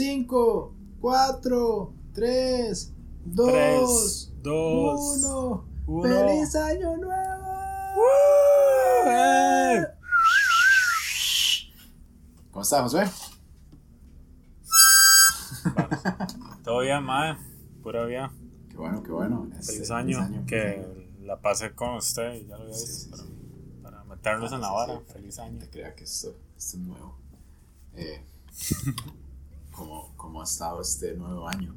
5, 4, 3, 2, Tres, dos, 1. uno. ¡Feliz Año Nuevo! ¡Eh! ¿Cómo estás, Josué? Todo bien, mae. Pura vida. Qué bueno, qué bueno. Este, Feliz año. Que la pasé con usted y ya lo había Sí, visto. sí, Para, para meternos en la Sí, vara. sí, Feliz año. te crea que esto, esto es nuevo. Eh, ¿cómo, ¿Cómo ha estado este nuevo año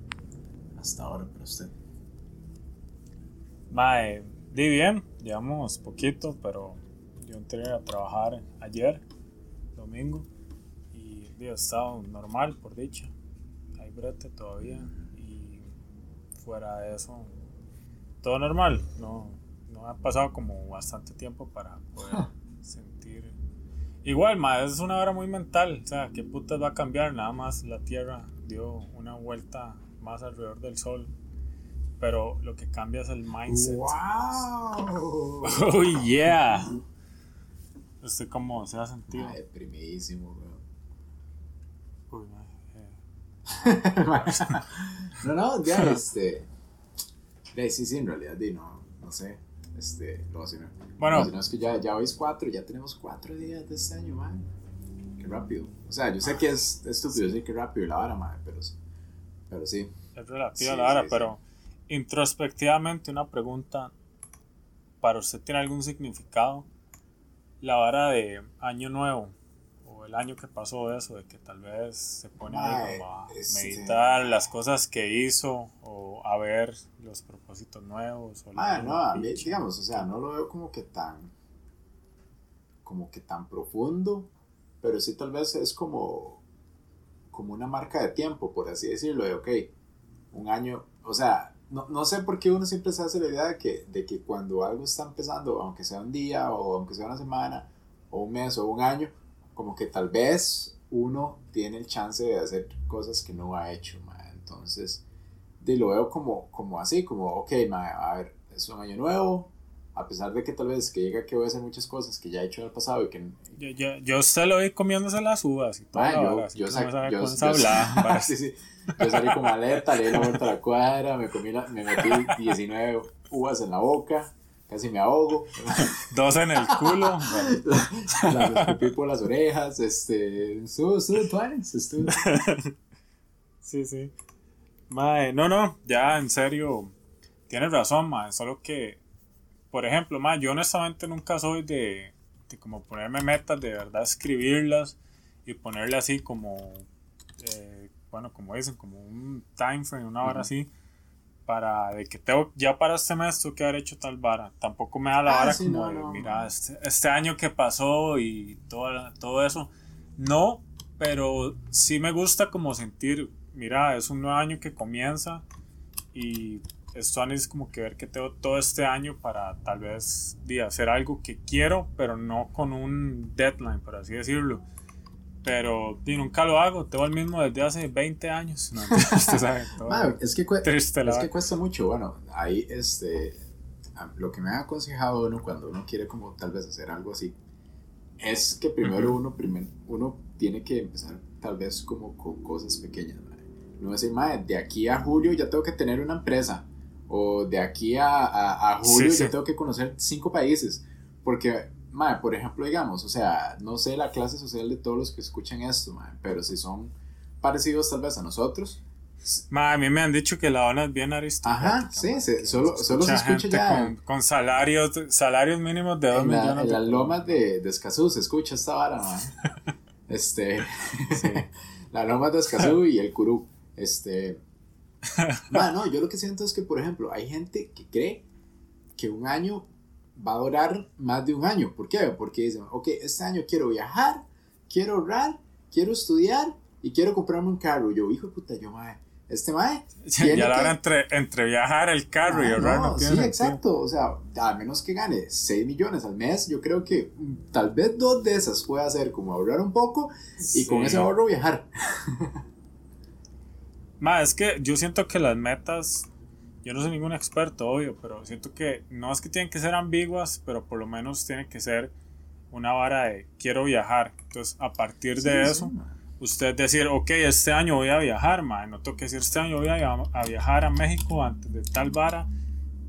hasta ahora para usted? Mae, di bien. Llevamos poquito, pero yo entré a trabajar ayer, domingo. Y he estado normal, por dicha. Hay brete todavía. Y fuera de eso, todo normal. No, no ha pasado como bastante tiempo para poder. Igual, ma, es una hora muy mental. O sea, ¿qué putas va a cambiar? Nada más la Tierra dio una vuelta más alrededor del Sol. Pero lo que cambia es el mindset. ¡Wow! Oh, yeah. ¿Usted cómo se ha sentido? Ah, deprimidísimo, weón. Uy, ma, eh, no, no, ya, este. sí, sí, en realidad, di, no, no sé. Este, lo así, no. Bueno. No, es que ya, ya hoy es cuatro, ya tenemos cuatro días de este año, man. Qué rápido. O sea, yo sé que es estúpido decir que rápido la vara, man, pero, pero sí. Es relativa Sí, la sí, sí. pero introspectivamente una pregunta. ¿Para usted tiene algún significado? La vara de año nuevo el año que pasó eso, de que tal vez se pone ahí como a este- meditar las cosas que hizo o a ver los propósitos nuevos. O Ah, no, a mí, digamos, o sea, no lo veo como que tan, como que tan profundo, pero sí tal vez es como, como una marca de tiempo, por así decirlo, de, ok, un año, o sea, no, no sé por qué uno siempre se hace la idea de que, de que cuando algo está empezando, aunque sea un día, o aunque sea una semana, o un mes, o un año, como que tal vez uno tiene el chance de hacer cosas que no ha hecho, ma. entonces de lo veo como, como así, como, ok, ma, a ver, es un año nuevo, a pesar de que tal vez que diga que voy a hacer muchas cosas que ya he hecho en el pasado y que... Yo, yo, yo usted lo vi comiéndose las uvas y todo. Yo, yo, yo- vara. sí, sí. Yo salí con maleta, le di la vuelta a la cuadra, me, comí la- me metí 19 uvas en la boca, casi me ahogo, Dos en el culo. escupí por las orejas, este, estuvo, estuvo tuanis, estuvo... Sí, sí. Mae, no, no, ya en serio, tienes razón, mae, solo que, por ejemplo, mae, yo honestamente nunca soy de, de como ponerme metas, de verdad escribirlas y ponerle así como, eh, bueno, como dicen, como un time frame, una hora así, para de que tengo, ya para este mes tengo que haber hecho tal vara. Tampoco me da la Ah, vara sí, como no, de, no. mira, este, este año que pasó y todo, todo eso. No, pero sí me gusta como sentir, mira, es un nuevo año que comienza y esto es como que ver que tengo todo este año para tal vez di, hacer algo que quiero, pero no con un deadline, por así decirlo. Pero di, nunca lo hago, tengo el mismo desde hace 20 años. No, usted sabe, todo Ma, es que, triste Es que cuesta mucho, bueno, ahí este, lo que me ha aconsejado uno cuando uno quiere como tal vez hacer algo así, es que primero Ujú. uno, primer- uno tiene que empezar tal vez como con cosas pequeñas, no decir, "Mae, de aquí a julio ya tengo que tener una empresa, o de aquí a, a, a julio Sí, sí. ya tengo que conocer cinco países, porque, mae, por ejemplo, digamos, o sea, no sé la clase social de todos los que escuchan esto, mae, pero si son parecidos tal vez a nosotros, Ma, a mí me han dicho que la ONU es bien aristocrática. Ajá, sí, ma, se- solo- solo se escucha ya- Con, con salarios, salarios mínimos de 2 en, la- millones. en de las lomas de, de Escazú se escucha esta vara, man. Este, las lomas de Escazú y el Curú. Este, man, no, yo lo que siento es que, por ejemplo, hay gente que cree que un año va a durar más de un año. ¿Por qué? Porque dicen, ok, este año quiero viajar, quiero ahorrar, quiero estudiar y quiero comprarme un carro. Yo, hijo de puta, yo, mae, este mae. Ya la que- hora entre, entre viajar el carro y Ah, ahorrar no, no, sí, exacto. O sea, a menos que gane 6 millones al mes, yo creo que tal vez dos de esas puede hacer como ahorrar un poco y con Sí. ese ahorro viajar. Ma, es que yo siento que las metas, yo no soy ningún experto, obvio, pero siento que no es que tienen que ser ambiguas, pero por lo menos tiene que ser una vara de quiero viajar. Entonces, a partir de Sí, eso, sí, man. usted decir, ok, este año voy a viajar, mae, no tengo que decir, este año voy a, a viajar a México antes de tal vara,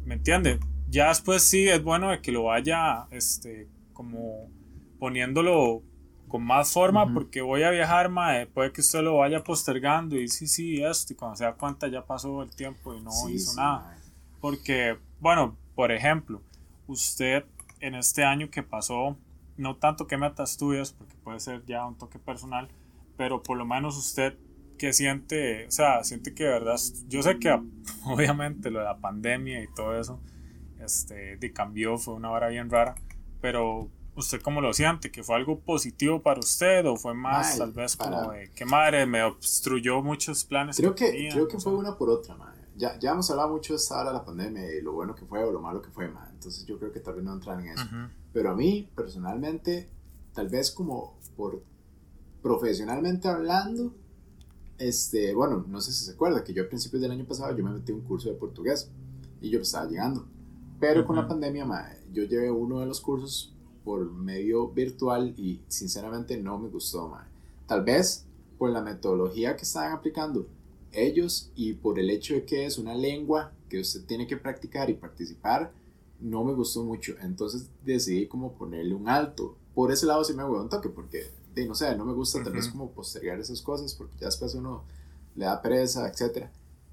¿me entiende? Ya después sí es bueno de que lo vaya, este, como poniéndolo con más forma, porque voy a viajar, mae, puede que usted lo vaya postergando y sí, sí, esto, y cuando se da cuenta ya pasó el tiempo y no hizo nada. Porque, bueno, por ejemplo, usted en este año que pasó, no tanto que meta estudios, porque puede ser ya un toque personal, pero por lo menos usted que siente, o sea, siente que de verdad, yo sé que obviamente lo de la pandemia y todo eso, este, de cambió, fue una hora bien rara, pero ¿Usted cómo lo siente? ¿Que fue algo positivo para usted o fue más tal vez como de que madre me obstruyó muchos planes? Creo que, creo que fue una por otra, madre. Ya, ya hemos hablado mucho de esta hora de la pandemia y lo bueno que fue o lo malo que fue, madre. Entonces yo creo que tal vez no entrar en eso. Pero a mí, personalmente, tal vez como por profesionalmente hablando, este, bueno, no sé si se acuerda que yo a principios del año pasado yo me metí un curso de portugués y yo estaba llegando. Pero con la pandemia, madre, yo llevé uno de los cursos por medio virtual y sinceramente no me gustó, Tal vez por la metodología que estaban aplicando ellos y por el hecho de que es una lengua que usted tiene que practicar y participar, no me gustó mucho. Entonces decidí como ponerle un alto. Por ese lado sí me hubo un toque porque, de, no sé, no me gusta tal vez como postergar esas cosas porque ya después uno le da pereza, etc.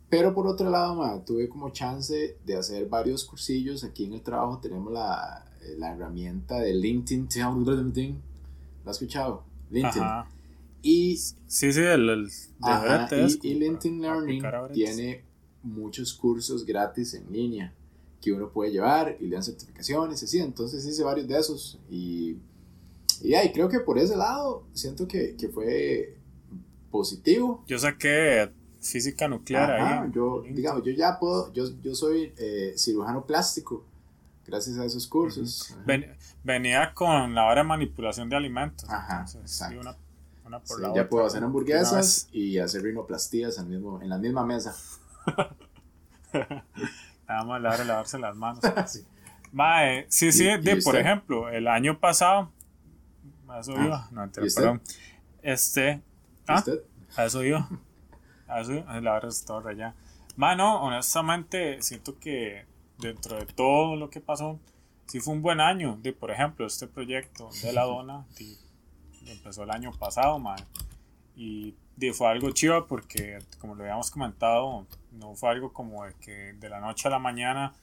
Pero por otro lado, tuve como chance de hacer varios cursillos. Aquí en el trabajo tenemos la, la herramienta de LinkedIn. ¿Lo has escuchado? LinkedIn. Y, sí, sí, el, y, LinkedIn Learning tiene muchos cursos gratis en línea que uno puede llevar y le dan certificaciones y así. Entonces hice varios de esos y, y ahí creo que por ese lado siento que, que fue positivo. Yo saqué física nuclear ahí. Yo, digamos, yo ya puedo, yo, yo soy eh, cirujano plástico gracias a esos cursos. venía con la hora de manipulación de alimentos. Ajá, exacto. ya puedo hacer hamburguesas y hacer rinoplastías en, mismo, en la misma mesa. Nada más la hora de lavarse las manos. sí. sí, sí, de, por ejemplo, el año pasado, a eso ah, iba, no, perdón. Este, ¿ah? A eso iba. A eso iba, está todo allá. Mano, honestamente, siento que dentro de todo lo que pasó, sí fue un buen año. De, por ejemplo, este proyecto de la dona empezó el año pasado, Y fue algo chido porque, como lo habíamos comentado, no fue algo como de que de la noche a la mañana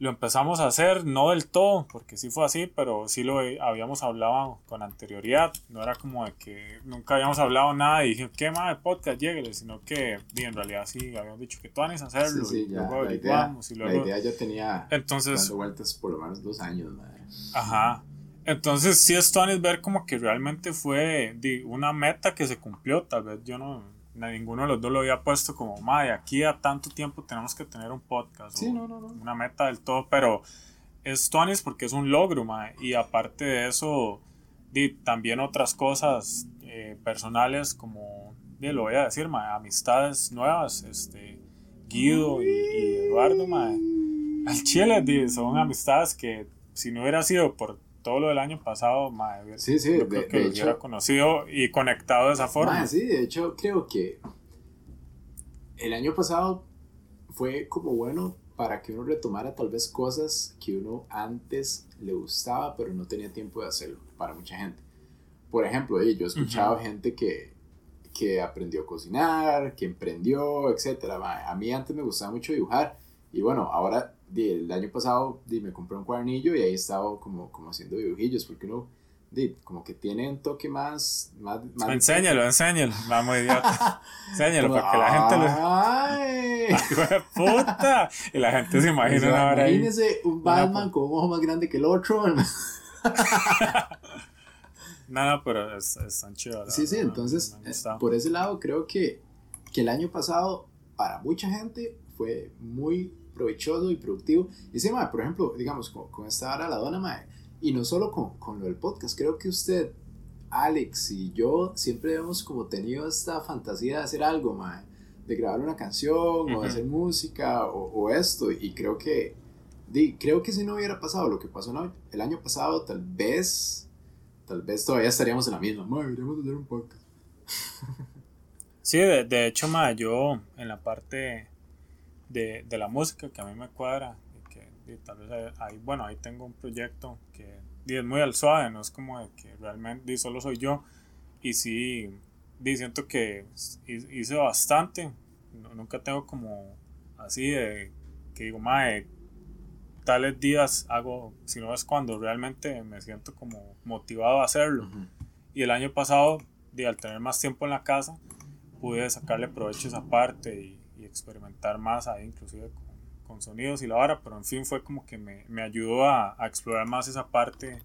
lo empezamos a hacer, no del todo, porque sí fue así, pero sí lo habíamos hablado con anterioridad. No era como de que nunca habíamos hablado nada y dije, ¿qué más de podcast llegue? Sino que en realidad sí habíamos dicho que tú a hacerlo. Sí, sí, y luego la, idea, y luego... la idea ya tenía Entonces, dando vueltas por lo menos dos años. Madre. Ajá. Entonces sí es ver como que realmente fue una meta que se cumplió. Tal vez yo no ninguno de los dos lo había puesto como, madre, aquí a tanto tiempo tenemos que tener un podcast. Sí, no, no, no. Una meta del todo, pero es Tonis porque es un logro, madre. Y aparte de eso, di, también otras cosas eh, personales como, di, lo voy a decir, madre, amistades nuevas, este, Guido y, Eduardo, madre. Al chile, di, son amistades que si no hubiera sido por todo lo del año pasado, madre, sí, sí, yo creo que lo hubiera conocido y conectado de esa forma. sí, de hecho creo que el año pasado fue como bueno para que uno retomara tal vez cosas que uno antes le gustaba pero no tenía tiempo de hacerlo para mucha gente. Por ejemplo, yo he escuchado gente que, que aprendió a cocinar, que emprendió, etc. A mí antes me gustaba mucho dibujar y bueno, ahora el año pasado di, me compré un cuadernillo y ahí estaba como, como haciendo dibujillos, porque uno di, como que tiene un toque más... más, más enséñalo, enséñalo, vamos idiota. enséñalo para que la gente lo... ¡Ay! puta! Y la gente se imagina o ahora Imagínese un Batman con un ojo más grande que el otro. no, no, pero es, es tan chido. Sí, sí, entonces, eh, por ese lado creo que, que el año pasado para mucha gente fue muy provechoso y productivo. Y sí, por ejemplo, digamos, con, esta hora la dona, mae, y no solo con, con, lo del podcast, creo que usted, Alex y yo siempre hemos como tenido esta fantasía de hacer algo, mae, de grabar una canción o de hacer música o, esto, y creo que, di, creo que si no hubiera pasado lo que pasó el año pasado, tal vez, tal vez todavía estaríamos en la misma, mae, deberíamos hacer un podcast. Sí, de, de hecho, ma, yo en la parte de, de, la música que a mí me cuadra, y que y tal vez ahí, bueno, ahí tengo un proyecto que es muy al suave, no es como de que realmente solo soy yo. Y sí, y siento que hice bastante. nunca tengo como así de que digo, mae, tales días hago, si no es cuando realmente me siento como motivado a hacerlo. Y el año pasado, de, al tener más tiempo en la casa, pude sacarle provecho a esa parte y, experimentar más ahí, inclusive con, con, sonidos y la hora, pero en fin fue como que me, me ayudó a, a, explorar más esa parte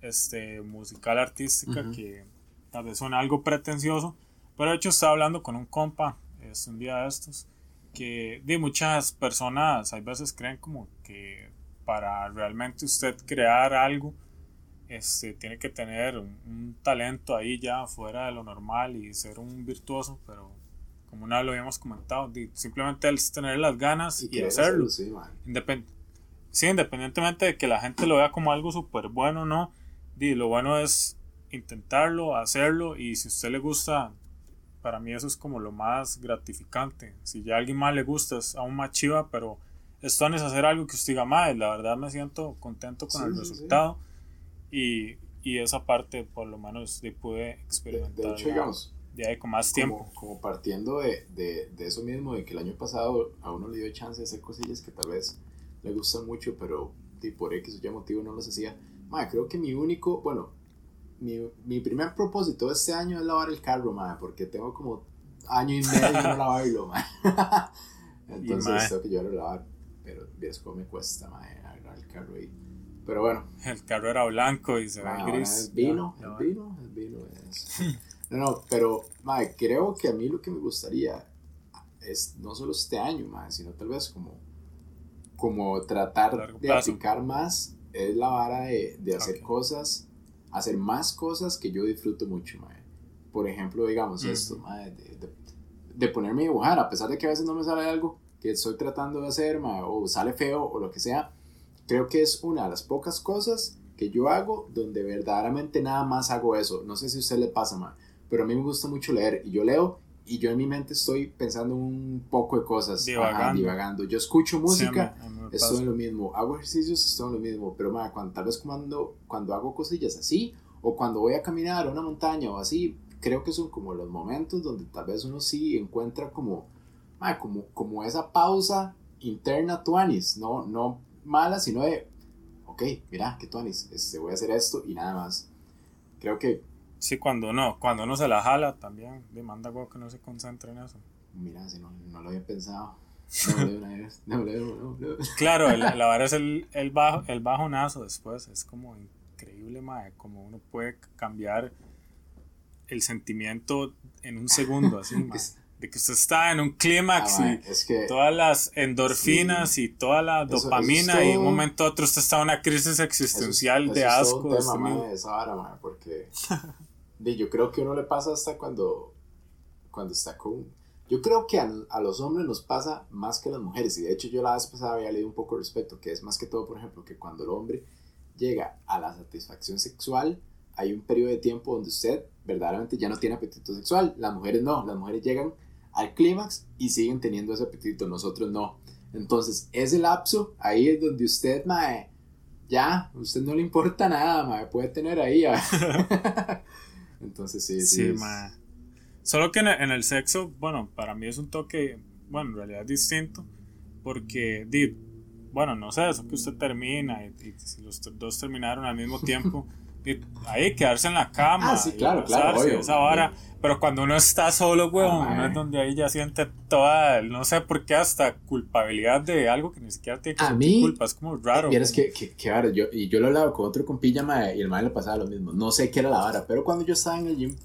este, musical artística que tal vez suena algo pretencioso, pero de hecho estaba hablando con un compa, es un día de estos, que de muchas personas a veces creen como que para realmente usted crear algo, este, tiene que tener un, talento ahí ya fuera de lo normal y ser un virtuoso, pero como una vez lo habíamos comentado, simplemente es tener las ganas y, hacerlo. sí, sí, independientemente de que la gente lo vea como algo súper bueno o no, lo bueno es intentarlo, hacerlo y si a usted le gusta, para mí eso es como lo más gratificante. Si ya a alguien más le gusta es aún más chiva, pero esto es hacer algo que usted diga, más la verdad me siento contento con el resultado y, y, esa parte por lo menos de pude experimentar. De, hecho, digamos, ya con más tiempo. Como, partiendo de, de, de, eso mismo, de que el año pasado a uno le dio chance de hacer cosillas que tal vez le gustan mucho, pero por X o Y motivo no las hacía. Madre, creo que mi único, bueno, mi, mi, primer propósito este año es lavar el carro, madre, porque tengo como año y medio de no lavarlo, madre. Entonces tengo que llevarlo a lavar, pero ves cómo me cuesta, madre, lavar el carro ahí. Pero bueno. El carro era blanco y se ve gris. Es vino, el vino, el vino es. No, no, pero, madre, creo que a mí lo que me gustaría es no solo este año, madre, sino tal vez como, como tratar de aplicar más es la vara de, de hacer cosas, hacer más cosas que yo disfruto mucho, madre. Por ejemplo, digamos esto, madre, de, de, ponerme a dibujar, a pesar de que a veces no me sale algo que estoy tratando de hacer, madre, o sale feo o lo que sea, creo que es una de las pocas cosas que yo hago donde verdaderamente nada más hago eso. No sé si a usted le pasa, madre, pero a mí me gusta mucho leer y yo leo y yo en mi mente estoy pensando un poco de cosas, divagando. divagando. Yo escucho música, estoy en lo mismo, hago ejercicios, estoy en lo mismo, pero ma, cuando, tal vez cuando, cuando hago cosillas así, o cuando voy a caminar a una montaña o así, creo que son como los momentos donde tal vez uno sí encuentra como, ma, como, como esa pausa interna tuanis, no, no mala, sino de, ok, mira, que tuanis, este, voy a hacer esto y nada más. Creo que Sí, cuando no, cuando uno se la jala también, demanda algo que no se concentre en eso. Mira, si no, no lo había pensado. Claro, la, verdad es el, el, bajo, el bajonazo después, es como increíble, mae, como uno puede cambiar el sentimiento en un segundo, así, mae, de que usted está en un clímax ah, y todas las endorfinas y toda la dopamina y de un momento a otro usted está en una crisis existencial de asco. Es un tema, esa vara, porque yo creo que uno le pasa hasta cuando, cuando está con... Yo creo que a, a, los hombres nos pasa más que a las mujeres, y de hecho yo la vez pasada había leído un poco al respecto, que es más que todo, por ejemplo, que cuando el hombre llega a la satisfacción sexual, hay un periodo de tiempo donde usted verdaderamente ya no tiene apetito sexual, las mujeres no, las mujeres llegan al clímax y siguen teniendo ese apetito, nosotros no. Entonces, ese lapso, ahí es donde usted, mae, ya, usted no le importa nada, mae, puede tener ahí. Entonces sí, sí. sí Solo que en el, sexo, bueno, para mí es un toque, bueno, en realidad distinto, porque, bueno, no sé, eso que usted termina y, si los dos terminaron al mismo tiempo, ahí quedarse en la cama, ah, sí, claro, claro, esa vara. Pero cuando uno está solo, weón, uno es donde ahí ya siente toda, no sé por qué, hasta culpabilidad de algo que ni siquiera tiene que a mí, culpa, es como raro. Y que, que, que vara, yo, y yo lo hablaba con otro compilla, y el mae le pasaba lo mismo. No sé qué era la vara, pero cuando yo estaba en el gym,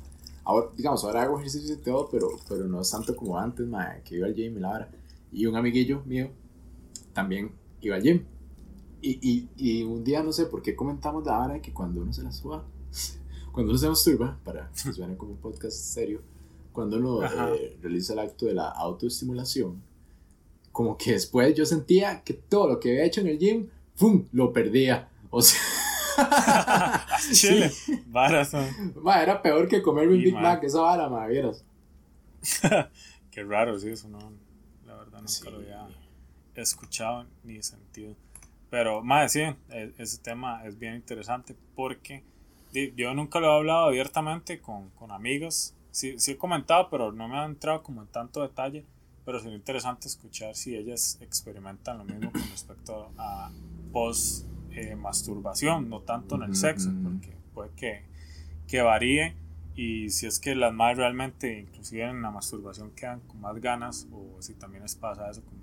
ahora, digamos, ahora hago ejercicio y todo, pero, pero no es tanto como antes, mae, que iba al gym y la vara. Y un amiguillo mío también iba al gym. Y, y, y un día no sé por qué comentamos la vara de que cuando uno se la suba cuando uno se masturba, para que suene como un podcast serio, cuando uno eh, realiza el acto de la autoestimulación, como que después yo sentía que todo lo que había hecho en el gym, ¡pum!, lo perdía. O sea, Chile. Ma, era peor que comerme un Sí, Big ma. Mac, esa vara, ma, vieras. Qué raro, sí, eso no. La verdad nunca Sí. lo había escuchado ni sentido. Pero, más sí, e- ese tema es bien interesante porque yo nunca lo he hablado abiertamente con, con amigos. Sí, sí he comentado, pero no me han entrado como en tanto detalle. Pero sería interesante escuchar si ellas experimentan lo mismo con respecto a post eh, no tanto en el sexo, porque puede que, que varíe y si es que las madres realmente, inclusive en la masturbación, quedan con más ganas o si también les pasa eso como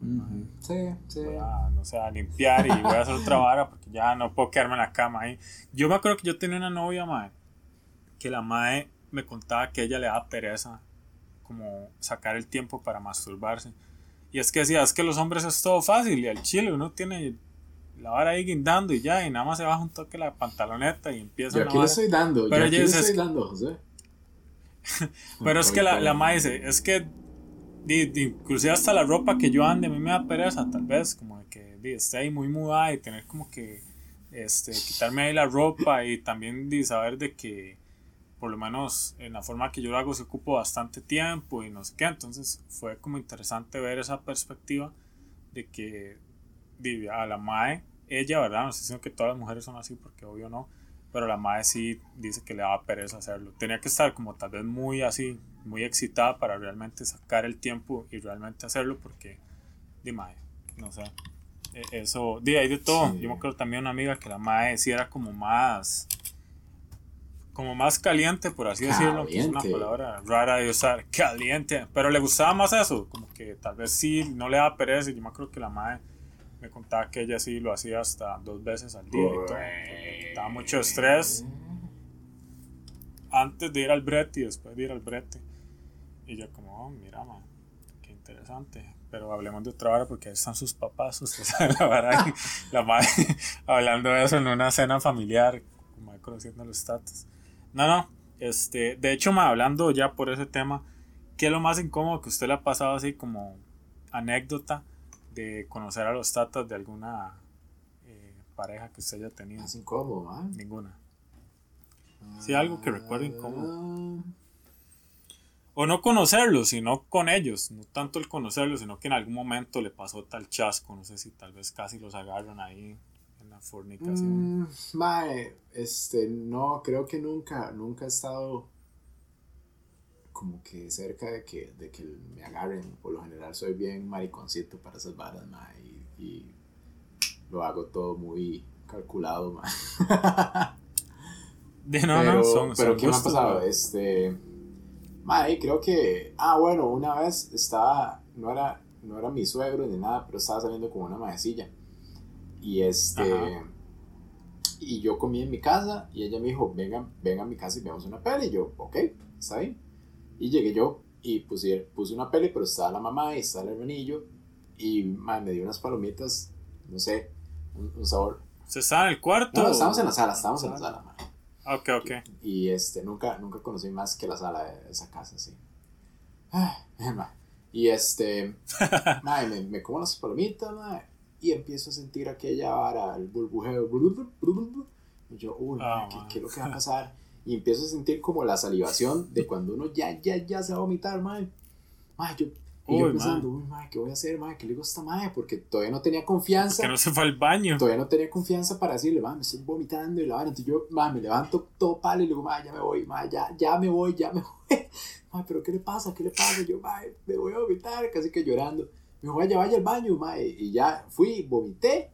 de, "Mae, Sí, sí. voy a, no sé, a limpiar y voy a hacer otra vara porque ya no puedo quedarme en la cama ahí. Yo me acuerdo que yo tenía una novia, mae, que la mae me contaba que ella le daba pereza como sacar el tiempo para masturbarse. Y es que decía, es que los hombres es todo fácil y al chile uno tiene la vara ahí guindando y ya, y nada más se baja un toque la pantaloneta y empieza Yo una aquí le estoy dando, Pero yo aquí le estoy dando, José. Pero es que la, la mae dice, es que di- inclusive hasta la ropa que yo ande a mí me da pereza, tal vez, como de que di, esté ahí muy mudada y tener como que este, quitarme ahí la ropa y también di, saber de que por lo menos en la forma que yo lo hago se ocupo bastante tiempo y no sé qué, entonces fue como interesante ver esa perspectiva de que di, a la mae, ella, ¿verdad? No estoy diciendo que todas las mujeres son así porque obvio no, pero la madre sí dice que le daba pereza hacerlo. Tenía que estar como tal vez muy así, muy excitada para realmente sacar el tiempo y realmente hacerlo porque, di madre, no sé. E- Eso, di, hay de todo. Sí. Yo me acuerdo también una amiga que la madre sí era como más, como más caliente, por así decirlo, que es una Caliente. palabra rara de usar, caliente, pero le gustaba más eso, como que tal vez sí, no le daba pereza. Yo me acuerdo que la madre me contaba que ella sí lo hacía hasta dos veces al día y todo, le quitaba mucho estrés antes de ir al brete y después de ir al brete. Y yo como, oh, mira, man, qué interesante. Pero hablemos de otra hora porque ahí están sus papás, usted sabe la vara la madre hablando de eso en una cena familiar, como conociendo los status. No, no, este, de hecho, ma, hablando ya por ese tema, ¿qué es lo más incómodo que usted le ha pasado así como anécdota de conocer a los tatas de alguna eh, pareja que usted haya tenido? Es incómodo, man. Ninguna. Sí, algo que recuerdo incómodo. O no conocerlos, sino con ellos. No tanto el conocerlos, sino que en algún momento le pasó tal chasco. No sé si tal vez casi los agarran ahí en la fornicación. Mm, mae, este, no, creo que nunca, nunca he estado como que cerca de que, de que me agarren. Por lo general soy bien mariconcito para esas varas, mae, y, y lo hago todo muy calculado, mae. De no, pero, no, son, pero son ¿qué me ha pasado? Este, mae, creo que, ah, bueno, una vez estaba, no era, no era mi suegro ni nada, pero estaba saliendo con una maecilla. Y este, Ajá. y yo comí en mi casa y ella me dijo, venga, venga a mi casa y veamos una peli. Y yo, ok, está bien. Y llegué yo y puse, puse una peli, pero estaba la mamá y estaba el hermanillo. Y mae, me dio unas palomitas, no sé, un, un sabor. ¿Se estaba en el cuarto? No, estábamos en la sala, estábamos en la sala, Ok, ok. Y este, nunca, nunca conocí más que la sala de esa casa, sí. Ah. Y este, mae, me, me como las palomitas, mae, y empiezo a sentir aquella vara, el burbujeo. Y yo, uy, Ah, mae, ¿qué, qué es lo que va a pasar? Y empiezo a sentir como la salivación de cuando uno ya, ya, ya se va a vomitar, mae. Mae, yo, y yo pensando, uy, mae, ¿qué voy a hacer, mae? ¿Qué le digo a esta mae? Porque todavía no tenía confianza Que no se fue al baño. todavía no tenía confianza para decirle, ma, me estoy vomitando y la vara. Entonces yo, ma, me levanto todo palo y le digo, ma, ya me voy, ma, ya, ya me voy, ya me voy. Ma, pero ¿qué le pasa? ¿Qué le pasa? Yo, ma, me voy a vomitar, casi que llorando. Me dijo, vaya, vaya al baño, ma. Y y ya fui, vomité.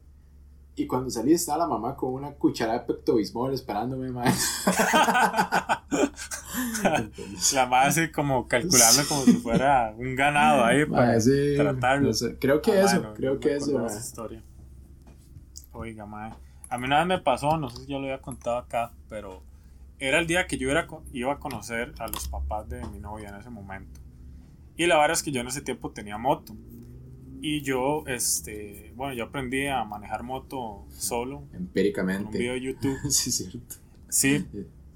Y cuando salí estaba la mamá con una cucharada de Pepto-Bismol esperándome, ma. La madre así como calculando como si fuera un ganado ahí para Ma, sí, tratarlo. no sé, Creo que Ah, eso, creo no que eso, esa historia. Oiga, madre. A mí una vez me pasó, no sé si yo lo había contado acá, pero era el día que yo era, iba a conocer a los papás de mi novia en ese momento. Y la verdad es que yo en ese tiempo tenía moto. Y yo, este, bueno, yo aprendí a manejar moto solo con un Empíricamente. video de YouTube. sí, cierto. Sí,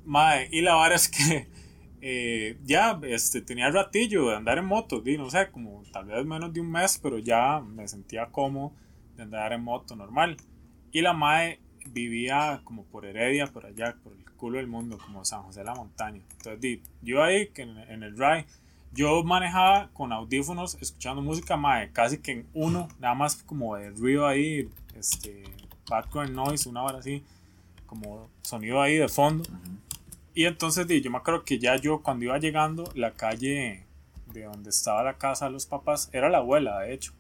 Mae, y la verdad es que eh, ya este, tenía ratillo de andar en moto, di, no sé, como tal vez menos de un mes, pero ya me sentía cómodo de andar en moto normal. Y la Mae vivía como por Heredia, por allá, por el culo del mundo, como San José de la Montaña. Entonces, di, yo ahí, que en, en el ride, yo manejaba con audífonos, escuchando música, mae, casi que en uno, nada más como de ruido ahí, este, background noise, una hora así, como sonido ahí de fondo. Y entonces, yo me acuerdo que ya yo, cuando iba llegando, la calle de donde estaba la casa de los papás, era la abuela, de hecho,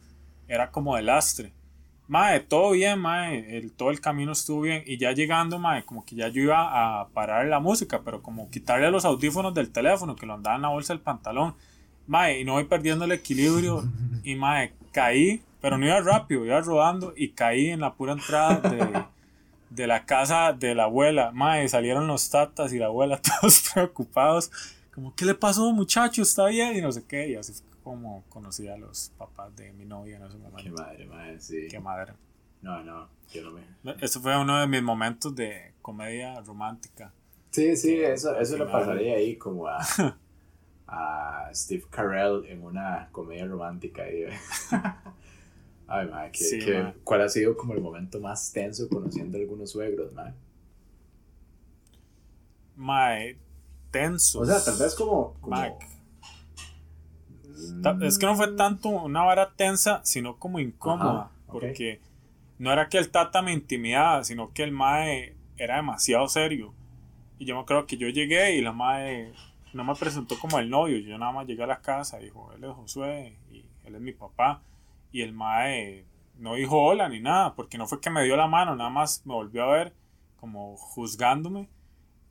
era como de lastre. Mae, todo bien, mae, todo el camino estuvo bien. Y ya llegando, mae, como que ya yo iba a parar la música, pero como quitarle los audífonos del teléfono, que lo andaba en la bolsa del pantalón. Mae, y no voy perdiendo el equilibrio. Y mae, caí, pero no iba rápido, iba rodando y caí en la pura entrada de, la casa de la abuela. Mae, salieron los tatas y la abuela todos preocupados. Como, ¿qué le pasó, muchacho? ¿Está bien? Y no sé qué. Y así como conocí a los papás de mi novia en ese momento. Qué madre, madre, sí. Qué madre. No, no, yo no me. Ese fue uno de mis momentos de comedia romántica. Sí, sí, eso, eso le pasaría ahí como a, a Steve Carell en una comedia romántica. Ahí. Ay, madre, que, Sí, que- mae. ¿cuál ha sido como el momento más tenso conociendo a algunos suegros, madre? Mae, tenso. O sea, tal vez como. como es que no fue tanto una vara tensa, sino como incómoda. Ajá. Porque no era que el tata me intimidaba, sino que el mae era demasiado serio. Y yo me acuerdo que yo llegué y la mae no me presentó como el novio. Yo nada más llegué a la casa, dijo, él es Josué y él es mi papá. Y el mae no dijo hola ni nada, porque no fue que me dio la mano, nada más me volvió a ver como juzgándome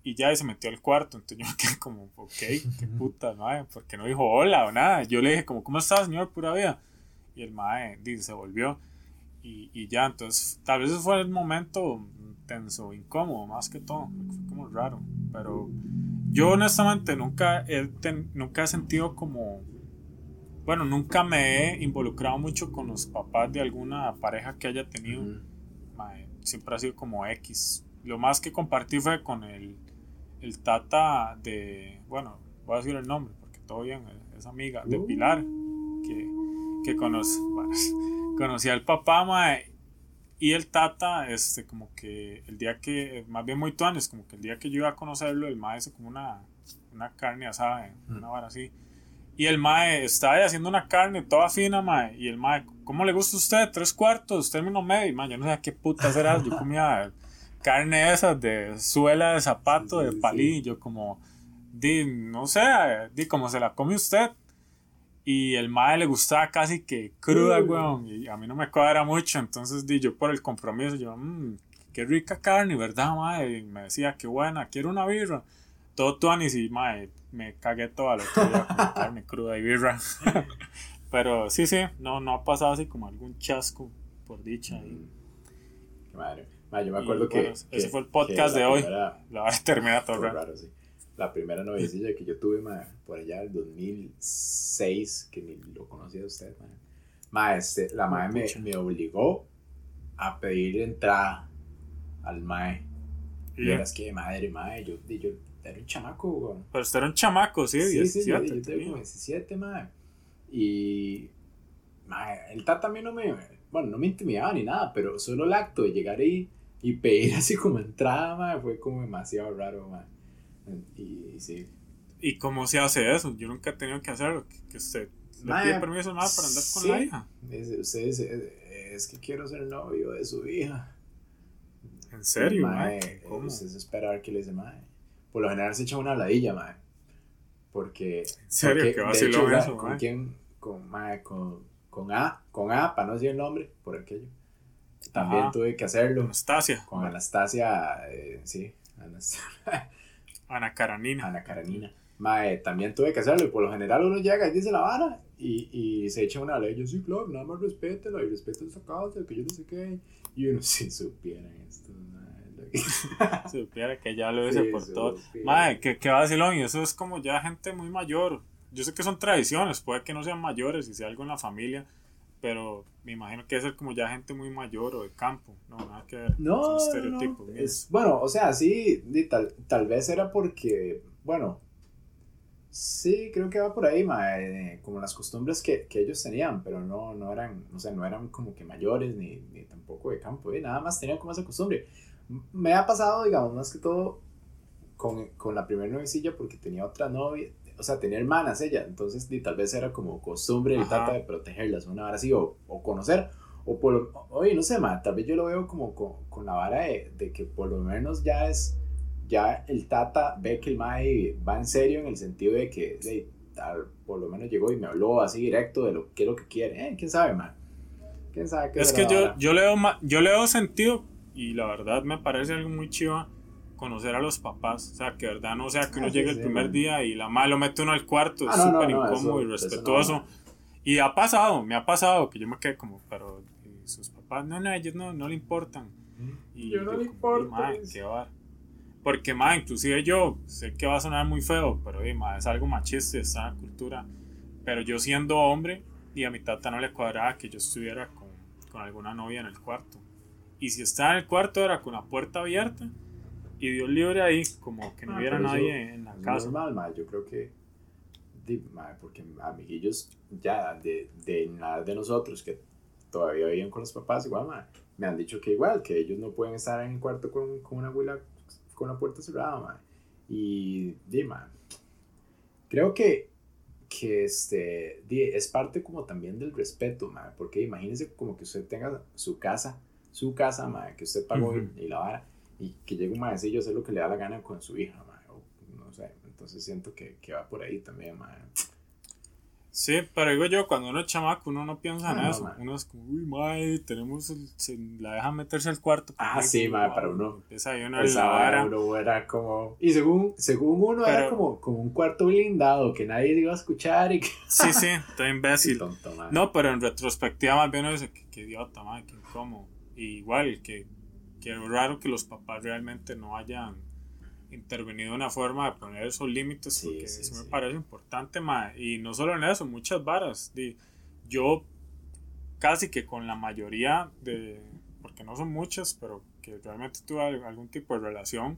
y ya y se metió al cuarto. Entonces yo me quedé como, ok, qué puta, mae, porque no dijo hola o nada. Yo le dije como, ¿cómo estás, señor? Pura vida. Y el mae dice, se volvió. Y, y ya, entonces tal vez fue el momento tenso, incómodo, más que todo. Fue como raro. Pero yo honestamente nunca he, ten- nunca he sentido como... Bueno, nunca me he involucrado mucho con los papás de alguna pareja que haya tenido. Ujú. Mae, siempre ha sido como X. Lo más que compartí fue con el, el tata de, bueno, voy a decir el nombre porque todo bien, es amiga de Pilar, que, que conoce, bueno, conocí al papá, mae, y el tata, este, como que el día que, más bien muy tuanes, como que el día que yo iba a conocerlo, el mae hizo como una, una carne asada, una vara así. Y el mae estaba ahí haciendo una carne toda fina, mae. Y el mae, ¿cómo le gusta a usted? Tres cuartos, término medio. Y mae, yo no sé qué puta será. Yo comía carne esas de suela de zapato, de palillo, como, di, no sé, di, como se la come usted. Y el mae le gustaba casi que cruda, weón. Y a mí no me cuadra mucho. Entonces, di, yo por el compromiso, yo, mmm, qué rica carne, ¿verdad, mae? Y me decía, qué buena, quiero una birra. Todo tuanis y, mae, me cagué toda la carne cruda y birra. Pero sí, sí, no, no ha pasado así como algún chasco, por dicha. Qué madre. Mae, yo me Y, acuerdo que, bueno, ese que- fue el podcast de hoy. primera- la vara termina todo raro. raro, sí. La primera noviecilla que yo tuve, mae, por allá en 2006, que ni lo conocía usted, mae. Mae, este, la mae me, me obligó a pedir entrada al mae. Y Y- eras que madre, mae, yo, y yo era un chamaco. Pero usted era un chamaco, sí, Sí, sí, yo, 17. yo tengo tenía. 17, mae. Y, mae, el tata a mí no me, bueno, no me intimidaba ni nada, pero solo el acto de llegar ahí y pedir así como entrada, mae, fue como demasiado raro, mae. Y, y sí. ¿Y cómo se hace eso? Yo nunca he tenido que hacerlo. Que, usted le Mae, pide permiso mae para andar con sí. la hija. Dice, Usted dice, es que quiero ser novio de su hija. ¿En serio, mae? mae? ¿Cómo? Usted se espera a ver qué le dice, mae. Por lo general se echa una ladilla, mae. Porque. ¿En serio? porque, ¿Qué de vacilón hecho, eso, ¿Con mae? quién? Con, mae, con, con A, con A, para no decir el nombre, por aquello. También Ajá. tuve que hacerlo. Anastasia. Con Anastasia, eh, sí, Anastasia. Ana Karanina. Ana Karanina. Mae, también tuve que hacerlo y por lo general uno llega y dice la vara y, y se echa una ley. Yo sí, claro, nada más respétela y respeta esta casa, que yo no sé qué. Y uno, si supieran esto, mae, supiera que ya lo hice Sí, por todo. sí. Mae, que, que vacilón. Y eso es como ya gente muy mayor. Yo sé que son tradiciones, puede que no sean mayores y sea algo en la familia, pero me imagino que ser como ya gente muy mayor o de campo. No, nada que ver. No, no, estereotipos. no, míos. es, bueno, o sea, sí, tal, tal vez era porque, bueno, sí, creo que va por ahí, mae, eh, como las costumbres que, que ellos tenían, pero no, no eran, o sea, no eran como que mayores ni, ni tampoco de campo, eh, nada más tenían como esa costumbre. Me ha pasado, digamos, más que todo con, con la primera novicilla porque tenía otra novia, o sea, tenía hermanas ella, entonces y tal vez era como costumbre y trata de protegerlas, una vara así, o, o conocer, o por oye, no sé, man, tal vez yo lo veo como con, con la vara de, de, que por lo menos ya es, ya el tata ve que el mae va en serio en el sentido de que de, tal, por lo menos llegó y me habló así directo de lo que es lo que quiere, eh, quién sabe, man. ¿Quién sabe qué es que yo, yo, le doy, yo le doy sentido y la verdad me parece algo muy chiva conocer a los papás. O sea, que verdad no sea que uno ah, llegue el primer día y la madre lo mete uno al cuarto, es ah, súper incómodo y respetuoso. Y ha pasado, me ha pasado que yo me quedé como, pero sus papás, no, no, ellos no, no le importan. Y yo no le importa. Porque, más, inclusive yo sé que va a sonar muy feo, pero es algo machista esta cultura. Pero yo siendo hombre, y a mi tata no le cuadraba que yo estuviera con, con alguna novia en el cuarto. Y si estaba en el cuarto era con la puerta abierta y Dios libre ahí, como que no ah, hubiera nadie en la casa. Normal, ma, yo creo que, porque amiguillos ya de, de nada de nosotros que todavía viven con los papás, igual, ma, me han dicho que igual, que ellos no pueden estar en el cuarto con, con una abuela con la puerta cerrada, ma. Y, di, creo que, que este, es parte como también del respeto, ma, porque imagínense como que usted tenga su casa, su casa, ma, que usted pagó y la vara y que llegue un maecillo a hacer lo que le da la gana con su hija, no sé, entonces siento que, que, va por ahí también, mae. Sí, pero digo yo, cuando uno es chamaco, uno no piensa en ah, eso. uno es como, uy, mae, tenemos, el, se la deja meterse al cuarto. Ah, sí, mae, para uno. Empieza ahí uno la vara. Uno era como, y según, según uno era como, como un cuarto blindado, que nadie iba a escuchar y que... Sí, sí, está imbécil. Tonto, no, pero en retrospectiva más bien uno dice, qué, idiota, mae, qué incómodo. Y igual, que que es raro que los papás realmente no hayan intervenido en una forma de poner esos límites, porque eso me parece importante, y no solo en eso, muchas varas. yo casi que con la mayoría de, porque no son muchas, pero que realmente tuve algún tipo de relación,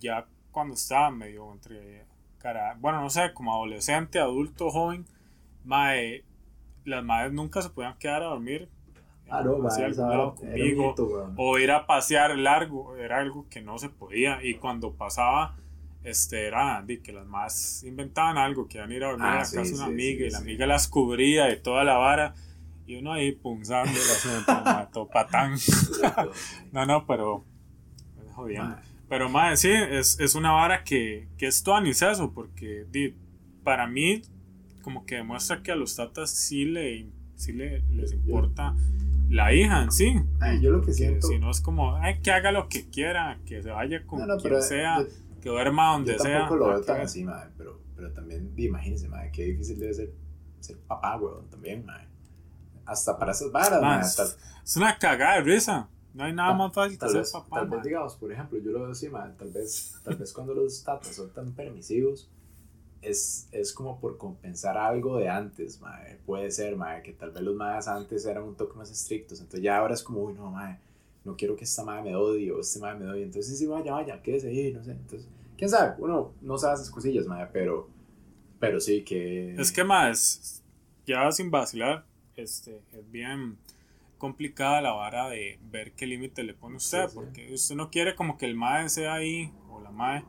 ya cuando estaba medio entre, cara, bueno, no sé, como adolescente, adulto, joven, mae, las madres nunca se podían quedar a dormir Ah, no, conmigo, o ir a pasear largo, era algo que no se podía. Y cuando pasaba, este, era de que las más inventaban algo, que iban a ir a dormir a la ah, casa de una amiga y la amiga las cubría de toda la vara. Y uno ahí punzando asunto, patán. no, no, pero. Jodiendo. Pero más, sí, es, es, una vara que, que es todo eso, porque di, para mí, como que demuestra que a los tatas sí, le, sí le, les importa la hija en sí. yo lo que siento. Si no es como, ay, que haga lo que quiera, que se vaya con quien sea, que duerma donde yo sea. Lo veo tan así, madre, pero, pero también, imagínense, madre, qué difícil debe ser ser papá, weón, también, madre. Hasta para esas varas, madre. Es una cagada de risa. No hay nada más fácil que ser papá. Tal vez, digamos, por ejemplo, yo lo veo así, madre, tal vez, tal vez cuando los tatas son tan permisivos es, es como por compensar algo de antes. Puede ser, mae, que tal vez los más antes eran un toque más estrictos. Entonces ya ahora es como, uy, no, mae, no quiero que esta madre me odie o este madre me odie. Entonces sí, vaya, vaya, quédese ahí, no sé. Entonces, quién sabe, uno no sabe esas cosillas, mae, pero, pero sí que... Es que, más, ya sin vacilar, este, es bien complicada la vara de ver qué límite le pone usted, porque usted no quiere como que el mae sea ahí, o la mae,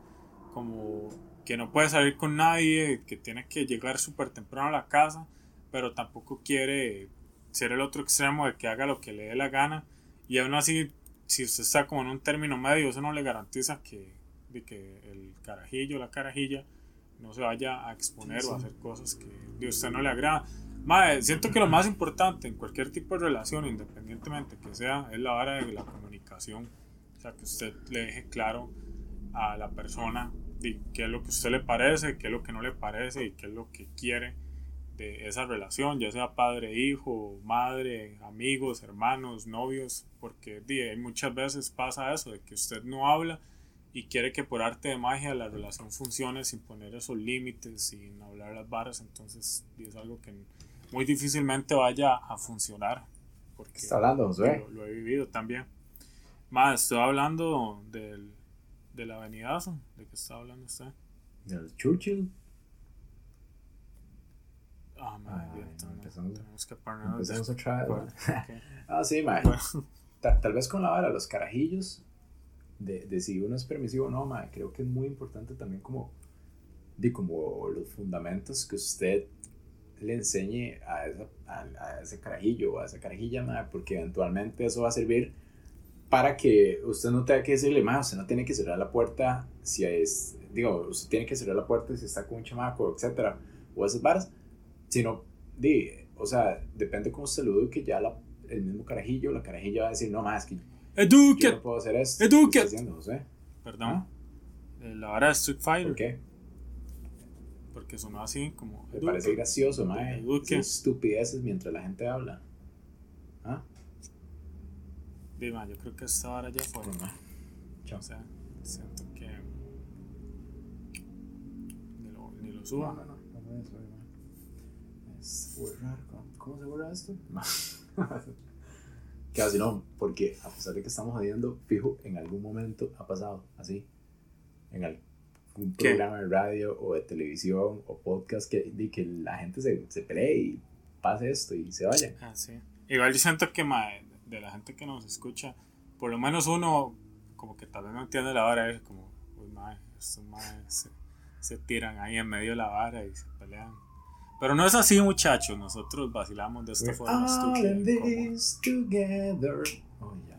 como que no puede salir con nadie, que tiene que llegar súper temprano a la casa, pero tampoco quiere ser el otro extremo de que haga lo que le dé la gana. Y aún así, si usted está como en un término medio, eso no le garantiza que, de que el carajillo la carajilla no se vaya a exponer o a hacer cosas que de usted no le agrada. Madre, siento que lo más importante en cualquier tipo de relación, independientemente que sea, es la hora de la comunicación. O sea, que usted le deje claro a la persona qué es lo que a usted le parece, qué es lo que no le parece y qué es lo que quiere de esa relación, ya sea padre, hijo, madre, amigos, hermanos, novios, porque muchas veces pasa eso, de que usted no habla y quiere que por arte de magia la relación funcione sin poner esos límites, sin hablar las barras, entonces es algo que muy difícilmente vaya a funcionar. Porque Está hablando, Lo, lo he vivido también. Más, estoy hablando del del avenidazo, ¿de qué está hablando usted? Del Churchill. Ah, madre, empezamos, tenemos que Empezamos a traer. ah, sí, man. Tal, vez con la vara, los carajillos, de, de si uno es permisivo o no, mae, creo que es muy importante también como, de como los fundamentos que usted le enseñe a, esa, a, a ese carajillo o a esa carajilla, mae, porque eventualmente eso va a servir para que usted no tenga que decirle, más, usted no tiene que cerrar la puerta si es, digo, usted tiene que cerrar la puerta si está con un chamaco, etcétera, o esas varas, sino, di, o sea, depende cómo usted lo eduque, ya la, el mismo carajillo, la carajilla va a decir, no más, que Eduque. yo no puedo hacer esto. Eduque. ¿qué está haciendo, José? Perdón. Eh, La hora de Street Fighter. ¿Por qué? Porque sonó así como. Me parece gracioso, mae. Eduque. Esas estupideces mientras la gente habla. ¿Ah? Dima, yo creo que esta hora ya fue. Bueno. Chao. O sea, siento que. Ni lo, ni lo No, suba. no, no, no ser, mae. Es borrar. ¿Cómo, cómo se borra esto? Casi no, porque a pesar de que estamos jodiendo, fijo, en algún momento ha pasado así. En algún ¿Qué? programa de radio o de televisión o podcast que, di que la gente se, se pelee y pase esto y se vaya. Ah, sí. Igual yo siento que mae, de la gente que nos escucha, por lo menos uno, como que tal vez no entiende la vara, es como, uy, mae, estos maes se, se tiran ahí en medio de la vara y se pelean. Pero no es así, muchachos. Nosotros vacilamos de esta We're forma all estúpida. in y incómoda. this together. Oh, ya.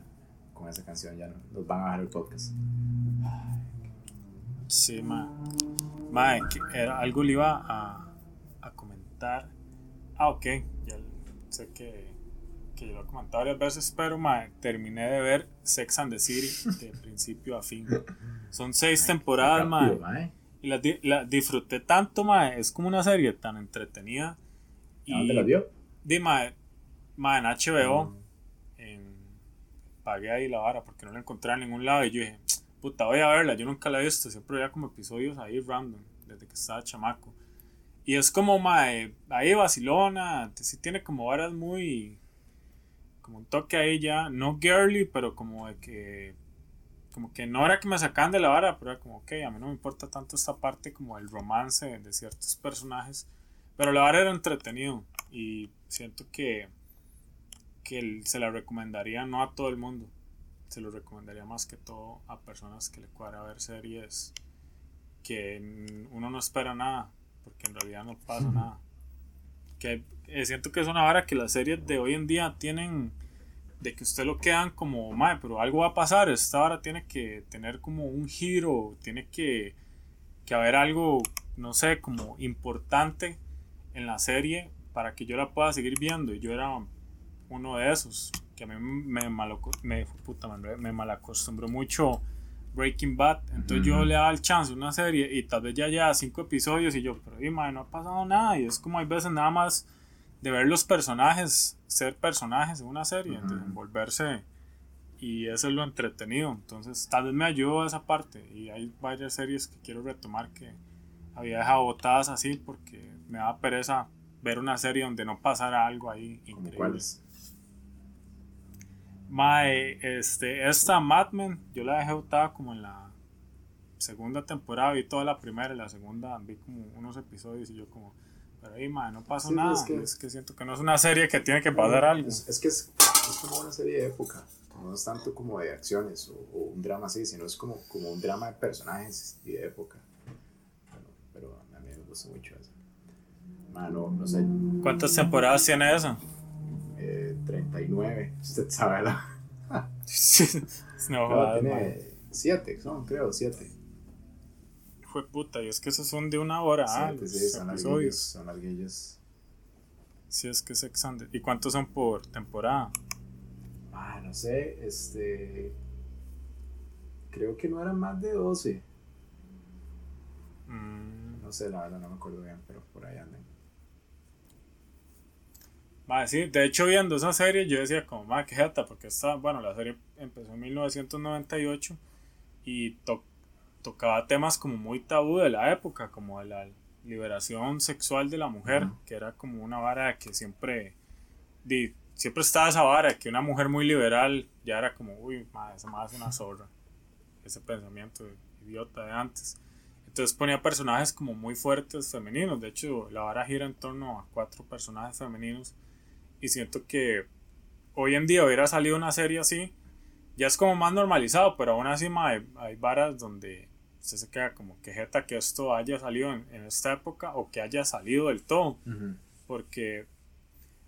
Con esa canción ya no, nos van a bajar el podcast. Sí, mae. Mae, que era, algo le iba a, a comentar. Ah, ok. Ya sé que, que yo lo he comentado varias veces, pero mae, terminé de ver Sex and the City de principio a fin. Son seis temporadas. Rápido, mae. Y la, la disfruté tanto, mae. Es como una serie tan entretenida. ¿A dónde la vio? Di, mae, mae, en HBO. Mm. en- pagué ahí la vara porque no la encontré en ningún lado. Y yo dije, puta, voy a verla. Yo nunca la he visto. Siempre veía como episodios ahí random, desde que estaba chamaco. Y es como, mae, ahí Barcelona. Sí tiene como varas muy. Como un toque ahí ya. No girly, pero como de que. Como que no era que me sacan de la vara, pero era como, ok, a mí no me importa tanto esta parte como el romance de ciertos personajes. Pero la vara era entretenido. Y siento que que se la recomendaría no a todo el mundo, se lo recomendaría más que todo a personas que le cuadra ver series que uno no espera nada, porque en realidad no pasa nada. Que eh, siento que es una vara que las series de hoy en día tienen de que usted lo quedan como, mae, pero algo va a pasar, esta vara tiene que tener como un giro, tiene que, que haber algo, no sé, como importante en la serie para que yo la pueda seguir viendo. Y yo era uno de esos, que a mí me, malaco- me, puta, me, me malacostumbró mucho Breaking Bad. Entonces yo le daba el chance a una serie y tal vez ya ya cinco episodios y yo, pero di, mae, no ha pasado nada. Y es como hay veces nada más de ver los personajes, ser personajes en una serie, Ujú. desenvolverse. Y eso es lo entretenido. Entonces tal vez me ayudó a esa parte. Y hay varias series que quiero retomar que había dejado botadas así porque me daba pereza ver una serie donde no pasara algo ahí ¿Como increíble. cuáles? Mae, este, esta Mad Men, yo la dejé botada como en la segunda temporada, vi toda la primera y la segunda vi como unos episodios y yo como, pero ahí, mae, no pasó Sí, nada. es que- es que siento que no es una serie que tiene que pasar algo. Es, es que es, es como una serie de época. No es tanto como de acciones o, o un drama así, sino es como, como un drama de personajes y de época. Bueno, pero a mí me gusta mucho eso. No sé, ¿Cuántas temporadas tiene esa? eh, 39, usted sabe la. no, No, tiene 7, son creo 7. Fue puta, y es que esos son de una hora, ah, Siete, los sí, son larguillos, episodios. son larguillos. Si es que Sex and the- ¿Y cuántos son por temporada? Ah, no sé, este. Creo que no eran más de 12. Mm, No sé, la verdad no me acuerdo bien, pero por ahí andan. Mae, sí, de hecho viendo esa serie yo decía como, madre, qué jeta, porque esta, bueno, la serie empezó en 1998 y to- tocaba temas como muy tabú de la época, como de la liberación sexual de la mujer, que era como una vara que siempre, di- siempre estaba esa vara, que una mujer muy liberal ya era como, uy, madre, esa madre es una zorra, ese pensamiento idiota de antes. Entonces ponía personajes como muy fuertes femeninos. De hecho, la vara gira en torno a cuatro personajes femeninos. Y siento que hoy en día hubiera salido una serie así ya es como más normalizado, pero aún así, mae, hay varas donde usted se queda como quejeta que esto haya salido en, en esta época o que haya salido del todo. Porque,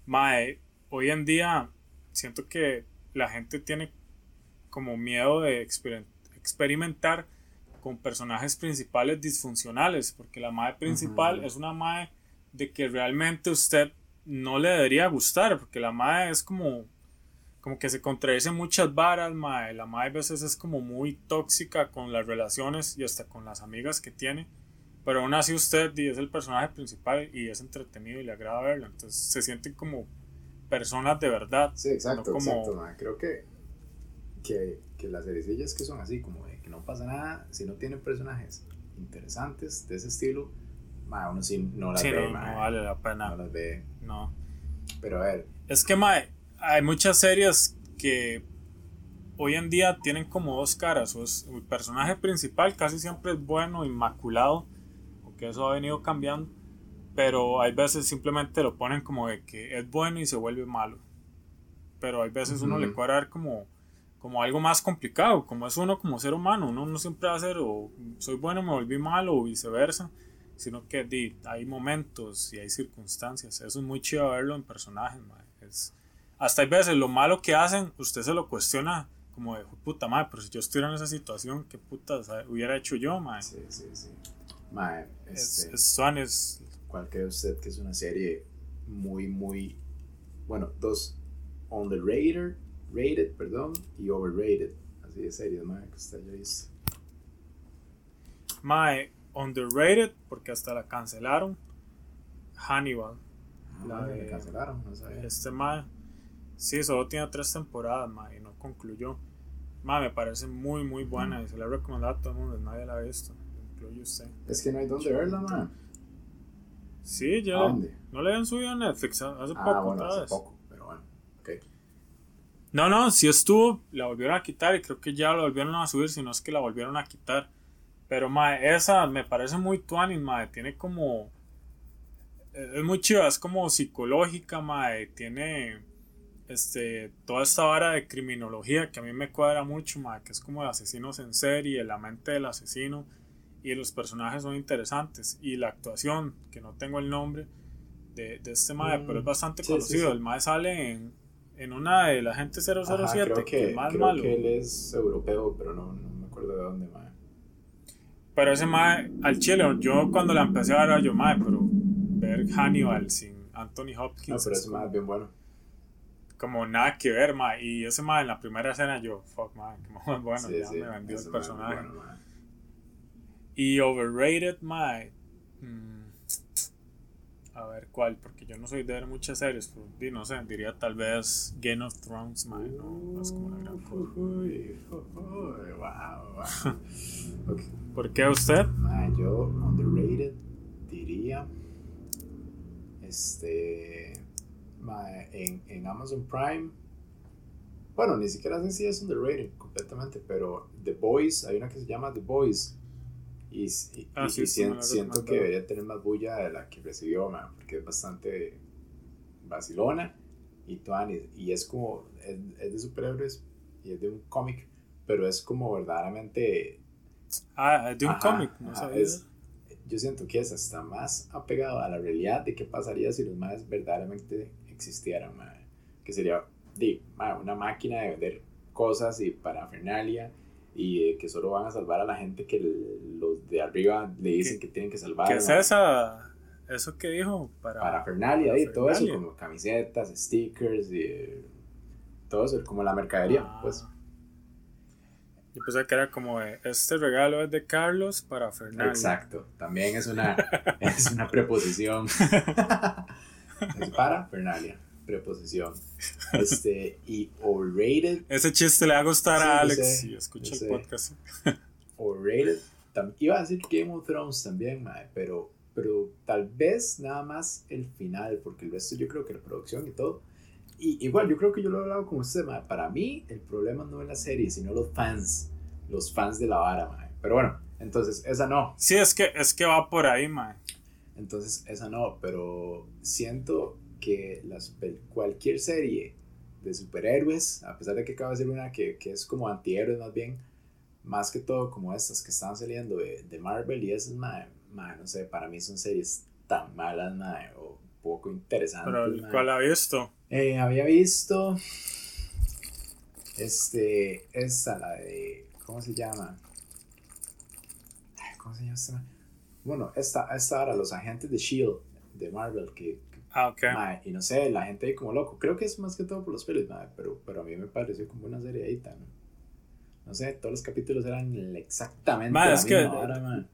mae, hoy en día siento que la gente tiene como miedo de experimentar con personajes principales disfuncionales, porque la madre principal es una madre de que realmente usted no le debería gustar, porque la madre es como como que se contradice muchas varas, mae. La madre a veces es como muy tóxica con las relaciones y hasta con las amigas que tiene. Pero aún así usted es el personaje principal y es entretenido y le agrada verlo. Entonces se sienten como personas de verdad. Sí, exacto, exacto, Creo que, que, que las series que son así, como de que no pasa nada si no tienen personajes interesantes de ese estilo, mae, uno sí no las ve, no, no, vale la pena. No las ve. No. Pero a ver. Es que, mae, hay muchas series que hoy en día tienen como dos caras. O es, el personaje principal casi siempre es bueno, inmaculado, aunque eso ha venido cambiando. Pero hay veces simplemente lo ponen como de que es bueno y se vuelve malo. Pero hay veces uno le puede dar como, como algo más complicado, como es uno como ser humano. Uno no siempre va a ser o soy bueno, me volví malo o viceversa. Sino que hay momentos y hay circunstancias. Eso es muy chido verlo en personajes. Es, hasta hay veces lo malo que hacen, usted se lo cuestiona como de puta madre, pero si yo estuviera en esa situación, ¿qué puta hubiera hecho yo, madre? Sí, sí, sí. Madre, este, es, es, es, ¿Cuál cree usted que es una serie muy, muy. Bueno, dos. Underrated, rated, perdón, y overrated. Así de series, madre, que usted haya visto. Mae, underrated, porque hasta la cancelaron. Hannibal. Ah, la de, cancelaron, no sabía. Este mae Sí, solo tiene tres temporadas, ma, y no concluyó. Ma, me parece muy, muy buena y se la he recomendado a todo el mundo, nadie la ha visto, incluye usted. Es que no hay dónde verla, ma. Sí, ya. ¿Dónde? No le han subido a Netflix hace ah, poco, bueno, hace poco, pero bueno, ok. No, no, sí estuvo, la volvieron a quitar y creo que ya la volvieron a subir, si no es que la volvieron a quitar. Pero, ma, esa me parece muy tuanis, ma, tiene como... Es muy chiva, es como psicológica, ma, tiene este, toda esta vara de criminología que a mí me cuadra mucho, que es como de asesinos en serie, la mente del asesino y los personajes son interesantes y la actuación, que no tengo el nombre de, de este mae, pero es mm, bastante conocido, el mae sale en, en una de la gente 007, creo que, es más malo. que él es europeo, pero no, no me acuerdo de dónde, mae. Pero ese mae, al chile, yo cuando la empecé a ver, yo mae, pero ver Hannibal sin Anthony Hopkins. No, pero ese mae es bien bueno como nada que ver, ma. Y ese ma en la primera escena yo, fuck, ma, como bueno, ya me vendió el personaje. y overrated, ma. Mm, a ver cuál, porque yo no soy de ver muchas series, pues, no sé, diría tal vez Game of Thrones, ma. No, es como una gran cosa. wow, wow. ¿Por qué usted? Ma, yo underrated diría. Este en, en, Amazon Prime. Bueno, ni siquiera sé si es underrated completamente, pero The Boys, hay una que se llama The Boys. Y, ah, siento, que debería tener más bulla de la que recibió, porque es bastante vacilona y, y es como, es, de superhéroes y es de un cómic, pero es como verdaderamente... Ah, de un cómic, no yo siento que es hasta más apegado a la realidad de qué pasaría si los más verdaderamente existiera, que sería di, una máquina de vender cosas y parafernalia y que solo van a salvar a la gente que los de arriba le dicen que tienen que salvar. ¿Qué es esa? ¿Eso que dijo? Para, parafernalia, y todo eso, como camisetas, stickers y todo eso, como la mercadería, ah. pues. Yo pensé que era como este regalo es de Carlos para Fernalia. Exacto, también es una, es una preposición. Es para Fernalia, preposición. Este, y overrated. Ese chiste le va a gustar a Alex si escucha el podcast. Overrated. Iba a decir Game of Thrones también, pero, pero tal vez nada más el final, porque el resto yo creo que la producción y todo. Y igual, yo creo que yo lo he hablado con usted, para mí el problema no es la serie, sino los fans, los fans de la vara, Pero bueno, entonces esa no. Sí, es que, es que va por ahí, mae. Entonces, esa no, pero siento que las, cualquier serie de superhéroes, a pesar de que acaba de ser una que, que es como antihéroes más bien, más que todo como estas que están saliendo de, de Marvel y esas, mae, mae, no sé, para mí son series tan malas, mae, o poco interesantes. ¿Pero cuál ha visto? Eh, había visto, este, esta, la de, ¿cómo se llama? ¿Cómo se llama esta? Bueno, esta, esta ahora, los agentes de S.H.I.E.L.D. de Marvel, que Ah, ok. Mae, y no sé, la gente ahí como loco. Creo que es más que todo por los pelos, mae, pero, pero a mí me pareció como una serie ahí tan. No sé, todos los capítulos eran exactamente Mae, la es que- misma hora, mae.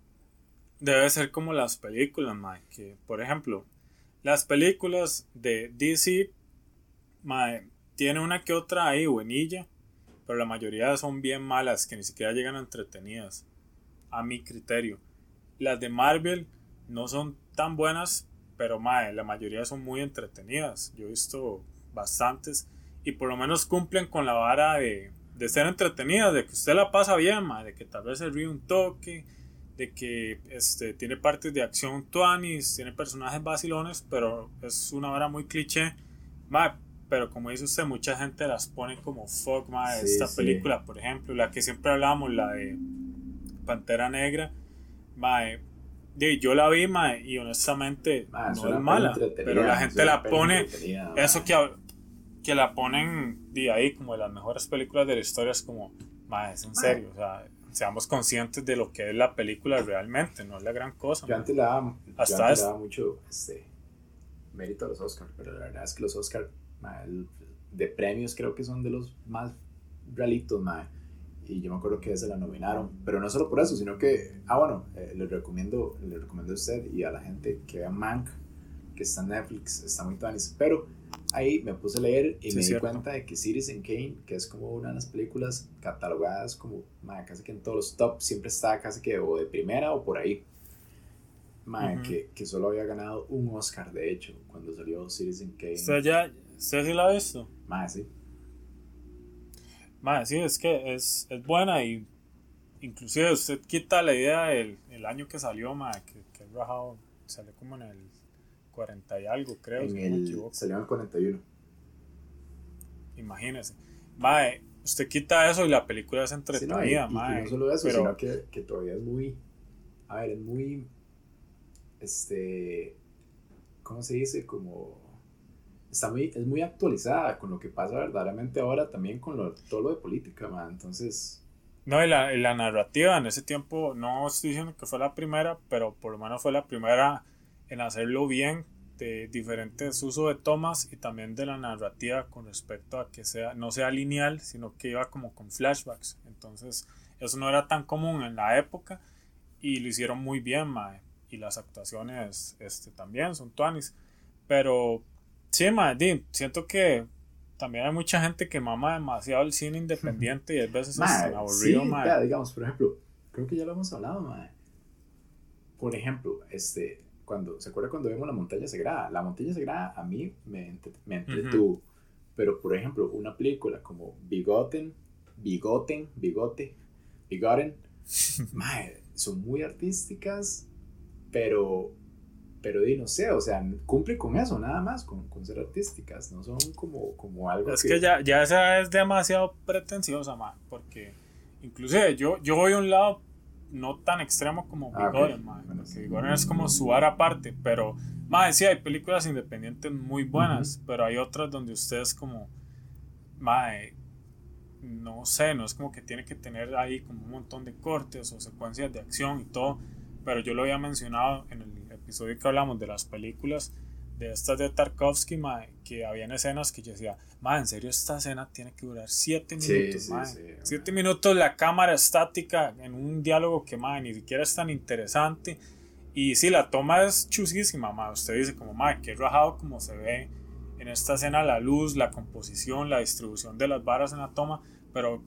Debe ser como las películas, mae, que por ejemplo, las películas de DC, mae, tiene una que otra ahí buenilla, pero la mayoría son bien malas, que ni siquiera llegan entretenidas, a mi criterio. Las de Marvel no son tan buenas, pero mae, la mayoría son muy entretenidas. Yo he visto bastantes y por lo menos cumplen con la vara de, de ser entretenidas, de que usted la pasa bien, mae, de que tal vez se ríe un toque, de que este, tiene partes de acción tuanis, tiene personajes vacilones, pero es una vara muy cliché. Mae, pero como dice usted, mucha gente las pone como fuck, mae, Sí, esta sí. película, por ejemplo, la que siempre hablamos, la de Pantera Negra, mae, yo la vi, mae, y honestamente Mae, no es mala, pero la gente la pone, eso que, que la ponen de ahí como de las mejores películas de la historia es como, mae, es en serio, o sea, seamos conscientes de lo que es la película realmente, no es la gran cosa. Yo mae. antes le daba, yo Hasta antes es- le daba mucho este, mérito a los Oscars, pero la verdad es que los Oscars de premios creo que son de los más realitos, mae. Y yo me acuerdo que se la nominaron, pero no solo por eso, sino que, ah, bueno, eh, le recomiendo, le recomiendo a usted y a la gente que vean Mank, que está en Netflix, está muy tuanis. Pero ahí me puse a leer y Sí, me di cierto. cuenta de que Citizen Kane, que es como una de las películas catalogadas como, mae, casi que en todos los top, siempre está casi que o de primera o por ahí. Mae, Ujú. que, que solo había ganado un Oscar, de hecho, cuando salió Citizen Kane. ¿Usted ya, usted sí la ha visto? Mae, sí. Mae, sí, es que es, es buena y inclusive usted quita la idea del el año que salió, mae, que, que es rajado, salió como en el 40 y algo, creo, En si no me el, equivoco. salió en el 41. Imagínese. Mae, usted quita eso y la película es Sí, no, y, entretenida, y- y no solo eso, pero- sino que, que todavía es muy, a ver, es muy, este, ¿cómo se dice? Como, está muy, es muy actualizada con lo que pasa verdaderamente ahora, también con lo, todo lo de política, man. Entonces, No, y la, y la narrativa en ese tiempo, no estoy diciendo que fue la primera, pero por lo menos fue la primera en hacerlo bien, de diferentes usos de tomas y también de la narrativa con respecto a que sea, no sea lineal, sino que iba como con flashbacks. Entonces, eso no era tan común en la época y lo hicieron muy bien, mae. Y las actuaciones este, también son tuanis. Pero, sí, di, siento que también hay mucha gente que mama demasiado el cine independiente y a veces es mae, tan aburrido, sí, mae. vea, digamos, por ejemplo, creo que ya lo hemos hablado, mae. Por ejemplo, este, cuando, ¿se acuerda cuando vimos La Montaña Sagrada? La Montaña Sagrada a mí me, entre- me entretuvo. Pero, por ejemplo, una película como Bigoten, Bigoten, Bigote, Bigoten, mae, son muy artísticas, pero, pero di, no sé, o sea, cumple con eso, nada más, con, con ser artísticas, no son como, como algo Es que ya, ya esa es demasiado pretenciosa, ma, porque inclusive yo, yo voy a un lado no tan extremo como Ah, ok. Vigoren, ma, Bueno, porque sí. Es como su ar aparte, pero, ma, sí, hay películas independientes muy buenas, pero hay otras donde usted es como, ma, eh, no sé, no es como que tiene que tener ahí como un montón de cortes o secuencias de acción y todo, pero yo lo había mencionado en el episodio que hablamos de las películas de estas de Tarkovsky, mae, que habían escenas que yo decía, mae, en serio esta escena tiene que durar 7 Sí, minutos, sí, mae. sí, 7 mae. minutos la cámara estática en un diálogo que, mae, ni siquiera es tan interesante. Y sí, la toma es chusísima, mae. Usted dice como, mae, qué rajado como se ve en esta escena la luz, la composición, la distribución de las varas en la toma, pero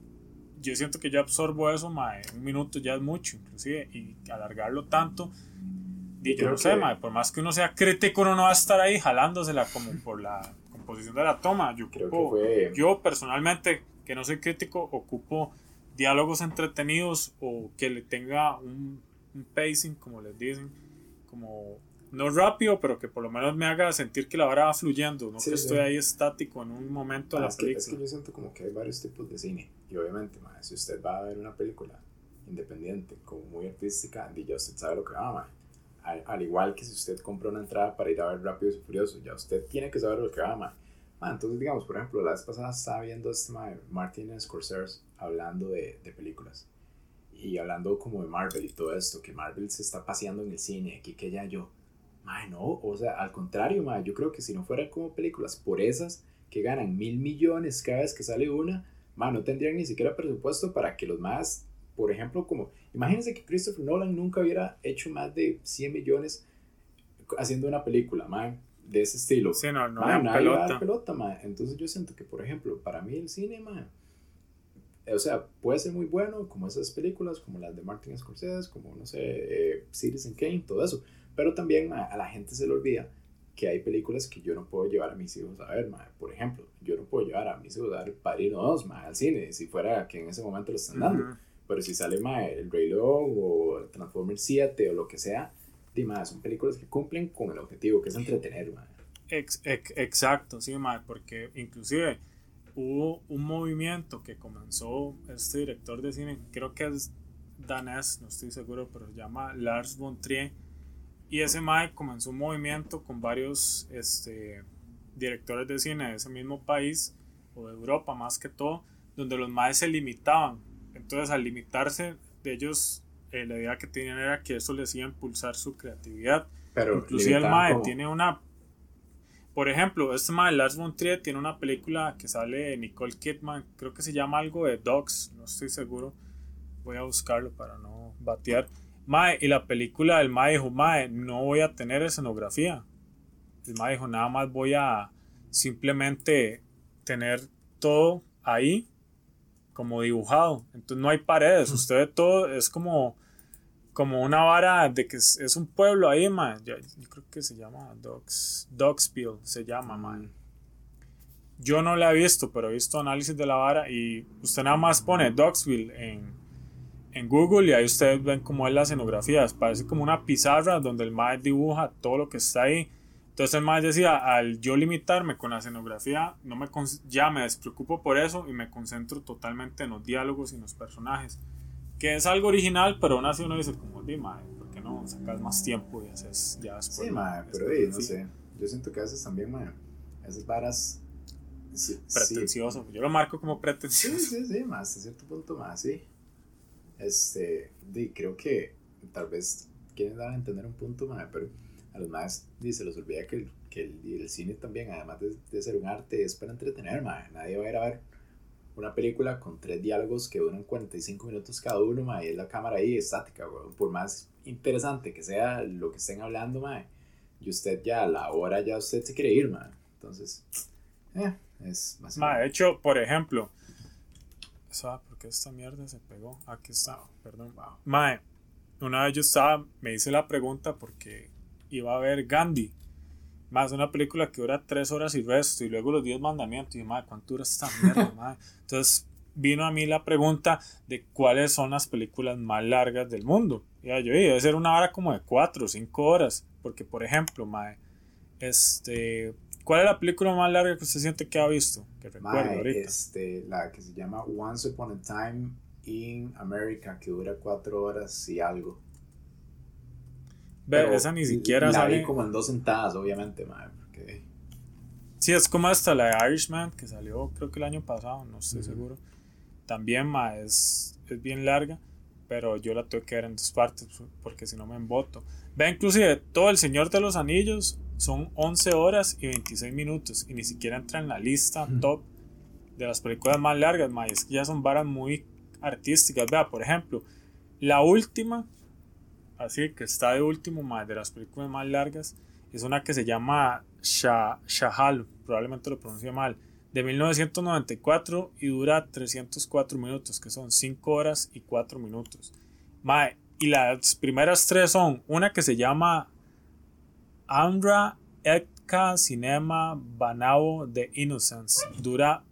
yo siento que yo absorbo eso, mae, un minuto ya es mucho, inclusive, y alargarlo tanto, yo no sé, que- por más que uno sea crítico, uno no va a estar ahí jalándosela como por la composición de la toma. Yo, Creo que ocupo- fue- yo personalmente, que no soy crítico, ocupo diálogos entretenidos o que le tenga un, un pacing, como les dicen, como no rápido, pero que por lo menos me haga sentir que la vara va fluyendo, no Sí, que sí. estoy ahí estático en un momento de Ah, la es, que, es película. que yo siento como que hay varios tipos de cine. Y obviamente, ma, si usted va a ver una película independiente, como muy artística, y ya usted sabe lo que va, ma. Al, al igual que si usted compra una entrada para ir a ver Rápidos y Furiosos, ya usted tiene que saber lo que va, ma. Ma, entonces, digamos, por ejemplo, la vez pasada estaba viendo este ma, Martin Scorsese hablando de, de películas. Y hablando como de Marvel y todo esto, que Marvel se está paseando en el cine, aquí que ya yo. Ma, no, o sea, al contrario, ma, yo creo que si no fueran como películas por esas que ganan mil millones cada vez que sale una, ma, no tendrían ni siquiera presupuesto para que los más, por ejemplo, como, imagínense que Christopher Nolan nunca hubiera hecho más de 100 millones haciendo una película, ma, de ese estilo. Sí, no, no Ma, le dan nadie va a dar pelota. pelota, ma. Entonces yo siento que, por ejemplo, para mí el cine, ma, o sea, puede ser muy bueno, como esas películas, como las de Martin Scorsese, como, no sé, eh, Citizen Kane, todo eso. Pero también ma, a la gente se le olvida que hay películas que yo no puedo llevar a mis hijos a ver, ma. Por ejemplo, yo no puedo llevar a mis hijos a ver Padrino 2, ma, al cine, si fuera que en ese momento lo están dando. Ujú. Pero si sale ma, El Rey León o Transformers 7 o lo que sea, son películas que cumplen con el objetivo, que es entretener, ma. Ex- ex- exacto, sí, porque inclusive hubo un movimiento que comenzó este director de cine, creo que es danés, no estoy seguro, pero se llama Lars von Trier, y ese mae comenzó un movimiento con varios este, directores de cine de ese mismo país, o de Europa más que todo, donde los maes se limitaban, entonces al limitarse de ellos, eh, la idea que tenían era que eso les iba a impulsar su creatividad, Pero Inclusive el Mae como- tiene una. Por ejemplo, este Mae, Lars von Trier, tiene una película que sale de Nicole Kidman. Creo que se llama algo de Dogs, no estoy seguro. Voy a buscarlo para no batear. Mae, y la película del Mae dijo: Mae, no voy a tener escenografía. El Mae dijo: Nada más voy a simplemente tener todo ahí como dibujado. Entonces no hay paredes. Usted ve todo, es como como una vara de que es, es un pueblo ahí, man. Yo, yo creo que se llama Dogs, Dogsville, se llama, man. Yo no la he visto, pero he visto análisis de la vara y usted nada más pone Dogsville en, en Google y ahí ustedes ven cómo es la escenografía. Parece como una pizarra donde el maestro dibuja todo lo que está ahí. Entonces el maestro decía, al yo limitarme con la escenografía, no me ya me despreocupo por eso y me concentro totalmente en los diálogos y en los personajes que es algo original, pero aún así uno dice como, di, madre, ¿por qué no sacas más tiempo y haces ya después? Sí, ma, pero del no sé. Yo siento que a veces también, ma, esas varas. Sí, sí, Pretencioso, yo lo marco como Sí, pretencioso. sí, sí, más hasta cierto punto más, sí. Este, di, creo que tal vez quieren dar a entender un punto más, pero a los más se les olvida que el, que el, el cine también, además de, de ser un arte, es para entretener, ma. Nadie va a ir a ver una película con tres diálogos que duran 45 minutos cada uno, ma, y es la cámara ahí estática, weón. Por más interesante que sea lo que estén hablando, ma, y usted ya a la hora ya usted se quiere ir, ma. Entonces, eh, es más Ma, de hecho, por ejemplo, ¿sabes por qué esta mierda se pegó? Aquí está, perdón. Wow. Mae, una vez yo estaba, me hice la pregunta porque iba a ver Gandhi. Más una película que dura tres horas y resto, y luego los 10 mandamientos. Y yo, madre, ¿cuánto dura esta mierda, mae? Entonces vino a mí la pregunta de cuáles son las películas más largas del mundo. Y yo, "Y debe ser una hora como de 4 o 5 horas. Porque, por ejemplo, mae, este, ¿cuál es la película más larga que usted siente que ha visto? Que recuerdo ahorita. este, la que se llama Once Upon a Time in America, que dura cuatro horas y algo. Ve, esa ni siquiera la sale. vi como en dos sentadas, obviamente, mae, porque Sí, es como hasta la de Irishman, que salió creo que el año pasado, no estoy Ujú. seguro. También ma, es, es bien larga, pero yo la tuve que ver en dos partes porque si no me emboto. Ve, inclusive todo El Señor de los Anillos son 11 horas y 26 minutos y ni siquiera entra en la lista Ujú. top de las películas más largas, ma, y es que ya son varas muy artísticas. Vea, por ejemplo, la última, así que está de último, ma, de las películas más largas, es una que se llama Shah, Shahal, probablemente lo pronuncie mal, de 1994 y dura 304 minutos, que son 5 horas y 4 minutos. Mae, y las primeras tres son una que se llama Andra Etka Cinema Banao de Innocence, dura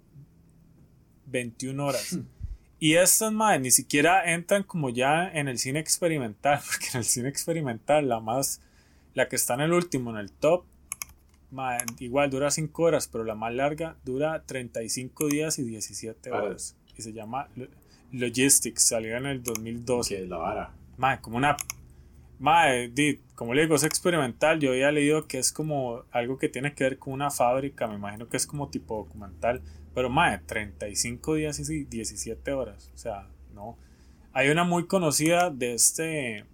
21 horas. Y estas, mae, ni siquiera entran como ya en el cine experimental, porque en el cine experimental la más La que está en el último, en el top, mae, igual dura 5 horas, pero la más larga dura 35 días y 17 Para. horas. Y se llama Lo- Logistics, salió en el 2012. Que es la vara. Mae, como una. Di, como le digo, es experimental. Yo había leído que es como algo que tiene que ver con una fábrica. Me imagino que es como tipo documental. Pero, mae, 35 días y 17 horas. O sea, no. Hay una muy conocida de este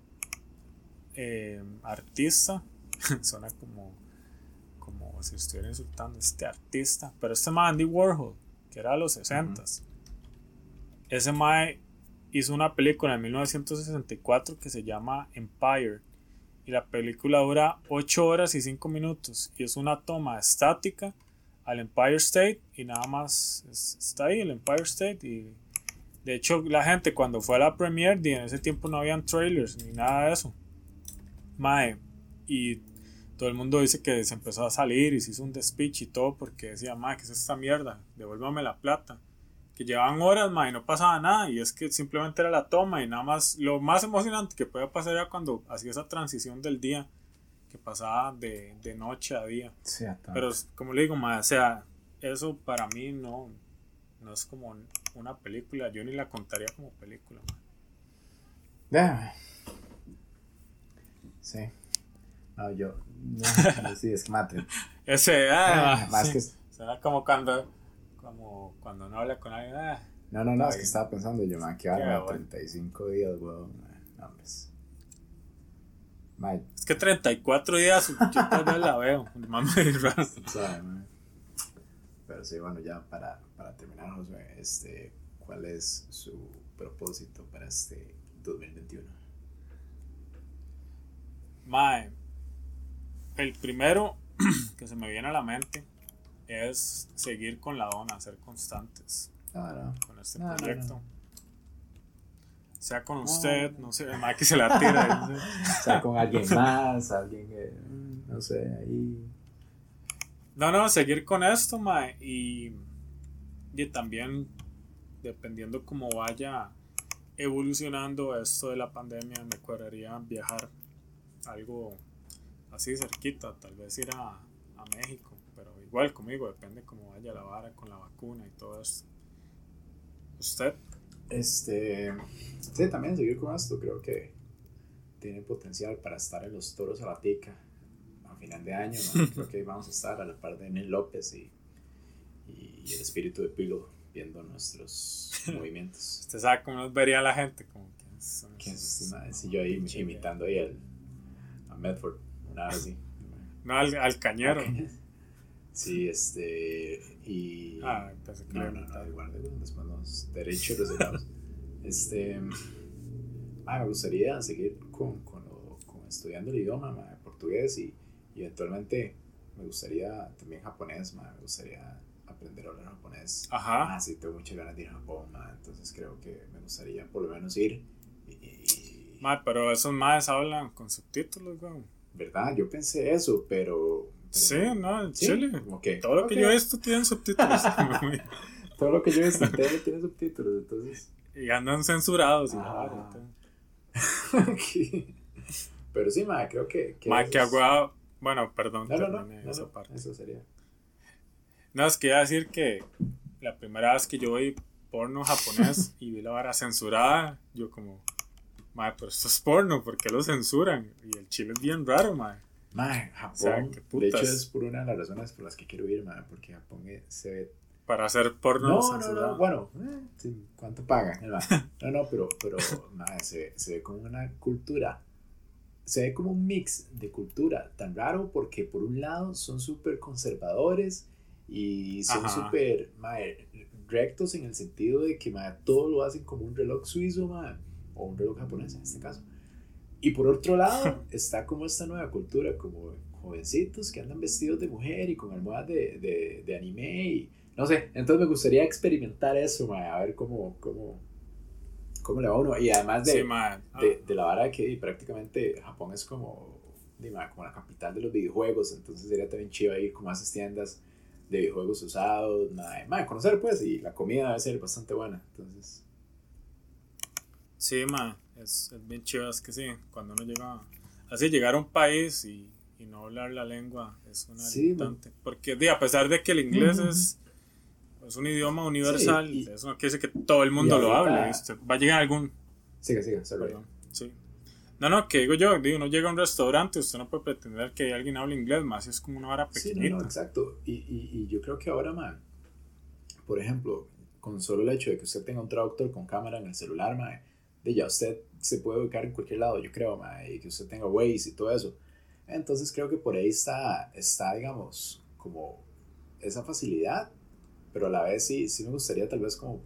eh, artista. Suena como. Como si estuviera insultando. Este artista. Pero este mae, Andy Warhol, que era de los 60s. Ese mae hizo una película en 1964 que se llama Empire. Y la película dura 8 horas y 5 minutos. Y es una toma estática al Empire State. Y nada más es- está ahí el Empire State. Y de hecho, la gente cuando fue a la premiere, en ese tiempo no habían trailers ni nada de eso. Mae. Y todo el mundo dice que se empezó a salir y se hizo un despiche y todo porque decía, mae, ¿qué es esta mierda? Devuélvame la plata que llevaban horas, ma, y no pasaba nada, y es que simplemente era la toma, y nada más, lo más emocionante que podía pasar era cuando hacía esa transición del día, que pasaba de, de noche a día. Sí, Pero como le digo, ma, o sea, eso para mí no, no es como una película, yo ni la contaría como película. Déjame. Sí. No, yo. No, sí, es que mate. Ese, ah, Ah, más sí. que. será como cuando, como cuando no habla con alguien, ah, No, no, no, es que estaba pensando yo, man, que ahora bueno. 35 días, weón. No, pues. Es que 34 días, yo vez la veo, me raro. sabe. Pero sí, bueno, ya para, para terminar, Josué, este, ¿cuál es su propósito para este 2021? Mae, el primero que se me viene a la mente es seguir con la dona, ser constantes no. con este no, proyecto. no. Sea con No, usted, no. no sé, mae que se la tira. ¿sí? O sea, con alguien más, alguien que, no sé, ahí. No, no, seguir con esto, mae, y, y también dependiendo cómo vaya evolucionando esto de la pandemia, me cuadraría viajar algo así cerquita, tal vez ir a, a México, pero igual conmigo, depende cómo vaya la vara con la vacuna y todo eso. ¿Usted? Este, sí, también seguir con esto, creo que tiene potencial para estar en los toros a la tica a final de año. Creo que vamos a estar a la par de Nel López y, y el espíritu de Pilo viendo nuestros movimientos. ¿Usted sabe cómo nos vería la gente? Como que son ¿Quién es esos- este? Si yo ahí imitando ahí al, a Medford, una vez así. No, al, al cañero. Sí, este, y... Ah, pensé que No, no, no, imitaba. igual después nos derechos reservados. este, ah, me gustaría seguir con, con, lo- con estudiando el idioma ma, portugués y, y eventualmente me gustaría también japonés, ma, me gustaría aprender a hablar japonés. Ajá. Ah, sí, tengo muchas ganas de ir a Japón, ma, entonces creo que me gustaría por lo menos ir. Y, y- Mae, pero esos maes hablan con subtítulos, weón. ¿Verdad? Yo pensé eso, pero... Sí, no, en Sí, Chile. que, Todo lo que yo he visto tienen subtítulos. Todo lo que yo he visto en tele tiene subtítulos, entonces... y andan censurados. Ah. y todo. Pero sí, ma, creo que... que eso que es- agua. Bueno, perdón, No, no, no, esa parte. eso sería. No, es que iba a decir que la primera vez que yo vi porno japonés y vi la vara censurada, yo como, mae, pero esto es porno, ¿por qué lo censuran? Y el chile es bien raro, mae. Mae, Japón, O sea, qué de hecho es por una de las razones por las que quiero ir, mae, porque Japón eh, se ve... Para hacer porno No, no, censurado. no, bueno, eh, sí, ¿cuánto pagan? No, no, pero, pero mae, se, se ve como una cultura, se ve como un mix de cultura tan raro porque por un lado son súper conservadores y son súper rectos en el sentido de que mae, todo lo hacen como un reloj suizo mae, o un reloj japonés en este caso. Y por otro lado está como esta nueva cultura, como jovencitos que andan vestidos de mujer y con almohadas de, de, de anime y no sé, entonces me gustaría experimentar eso, mae, a ver cómo, cómo, cómo le va a uno. Y además de, Sí. Ah, de, de la vara que prácticamente Japón es como, como la capital de los videojuegos, entonces sería también chido ir como a esas tiendas de videojuegos usados, mae, mae, conocer pues, y la comida debe ser bastante buena, entonces... Sí, ma, es, es bien chido, es que sí, cuando uno llega así llegar a un país y, y no hablar la lengua es una Sí, limitante. Porque de, a pesar de que el inglés Ujú. es, es un idioma universal, Sí, y- eso no quiere decir que todo el mundo lo hable. Va a llegar algún... Siga, sorry. Perdón, sí. No, no, que digo yo, digo, uno llega a un restaurante, usted no puede pretender que alguien hable inglés, más si es como una vara Sí, pequeñita. no, no, exacto. Y, y, y yo creo que ahora, man, por ejemplo, con solo el hecho de que usted tenga un traductor con cámara en el celular, man, de ya usted se puede ubicar en cualquier lado, yo creo, man, y que usted tenga Waze y todo eso. Entonces creo que por ahí está, está digamos, como esa facilidad, pero a la vez sí, sí me gustaría tal vez como,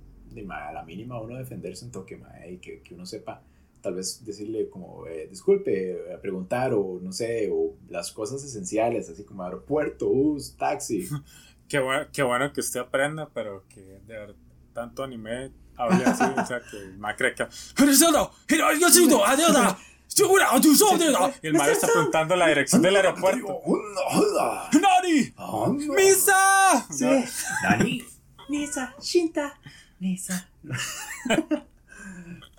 ma, a la mínima uno defenderse un toque, ma, y que, que uno sepa tal vez decirle como, eh, disculpe, eh, preguntar o no sé, o las cosas esenciales, así como aeropuerto, bus, taxi. Qué bueno, qué bueno que usted aprenda, pero que de ver tanto anime hable así, o sea, que el ma cree que... Y el ma está preguntando la dirección del aeropuerto. ¡Nani! ¡Misa! Sí. Nani. Nisa, Shinta, Nisa.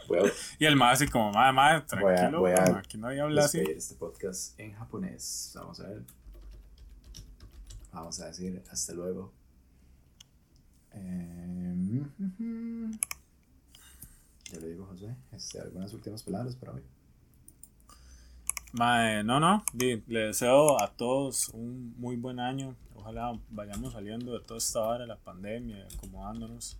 Voy a, Y el ma así como, madre, madre, Voy a- tranquilo, voy a aquí nadie habla así. despedir este podcast en japonés. Vamos a ver. Vamos a decir hasta luego. Em, ya le digo, José, este, algunas últimas palabras para hoy. Mae, no, no, le deseo a todos un muy buen año. Ojalá vayamos saliendo de toda esta hora de la pandemia, acomodándonos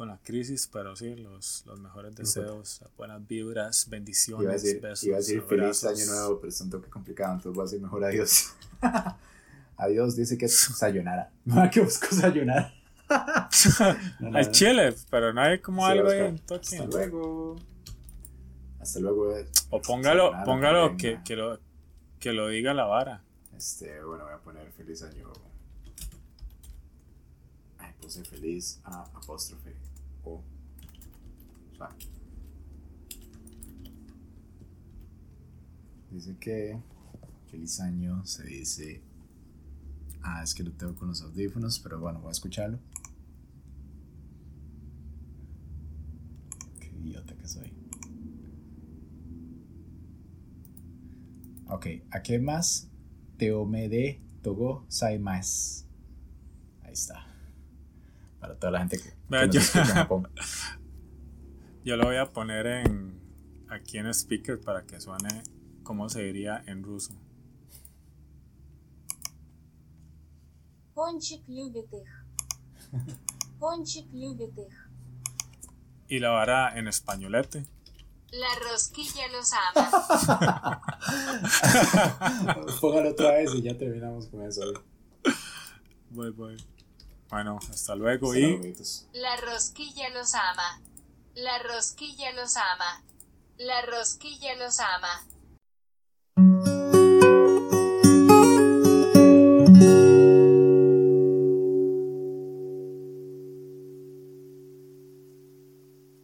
con la crisis, pero sí, los, los mejores deseos, buenas vibras, bendiciones, Iba a decir, besos, iba a decir feliz año nuevo, pero es un toque complicado, entonces voy a decir mejor adiós. adiós dice que es sayonara. No, que busco sayonara. No, no, Al chile, pero no hay como Sí, algo ahí en toque. Hasta luego. Hasta luego. eh. O póngalo, póngalo que que, lo, que lo diga la vara. Este, bueno, voy a poner feliz año. Ay, puse feliz a apóstrofe. O. O sea. Dice que feliz año se dice. Ah, es que lo tengo con los audífonos, pero bueno, voy a escucharlo. Qué idiota que soy. Ok, ¿a qué más? Teomede Togo Saimas. Ahí está. Para toda la gente que, que Vea, nos yo- escucha en Japón. Yo lo voy a poner en aquí en speaker para que suene como se diría en ruso. Пончик любит их. Пончик любит их. Y la vara en españolete. La rosquilla los ama. Póngalo otra vez y ya terminamos con eso. Voy, voy. Bueno, hasta luego Hasta y. La rosquilla los ama. La rosquilla los ama. La rosquilla los ama.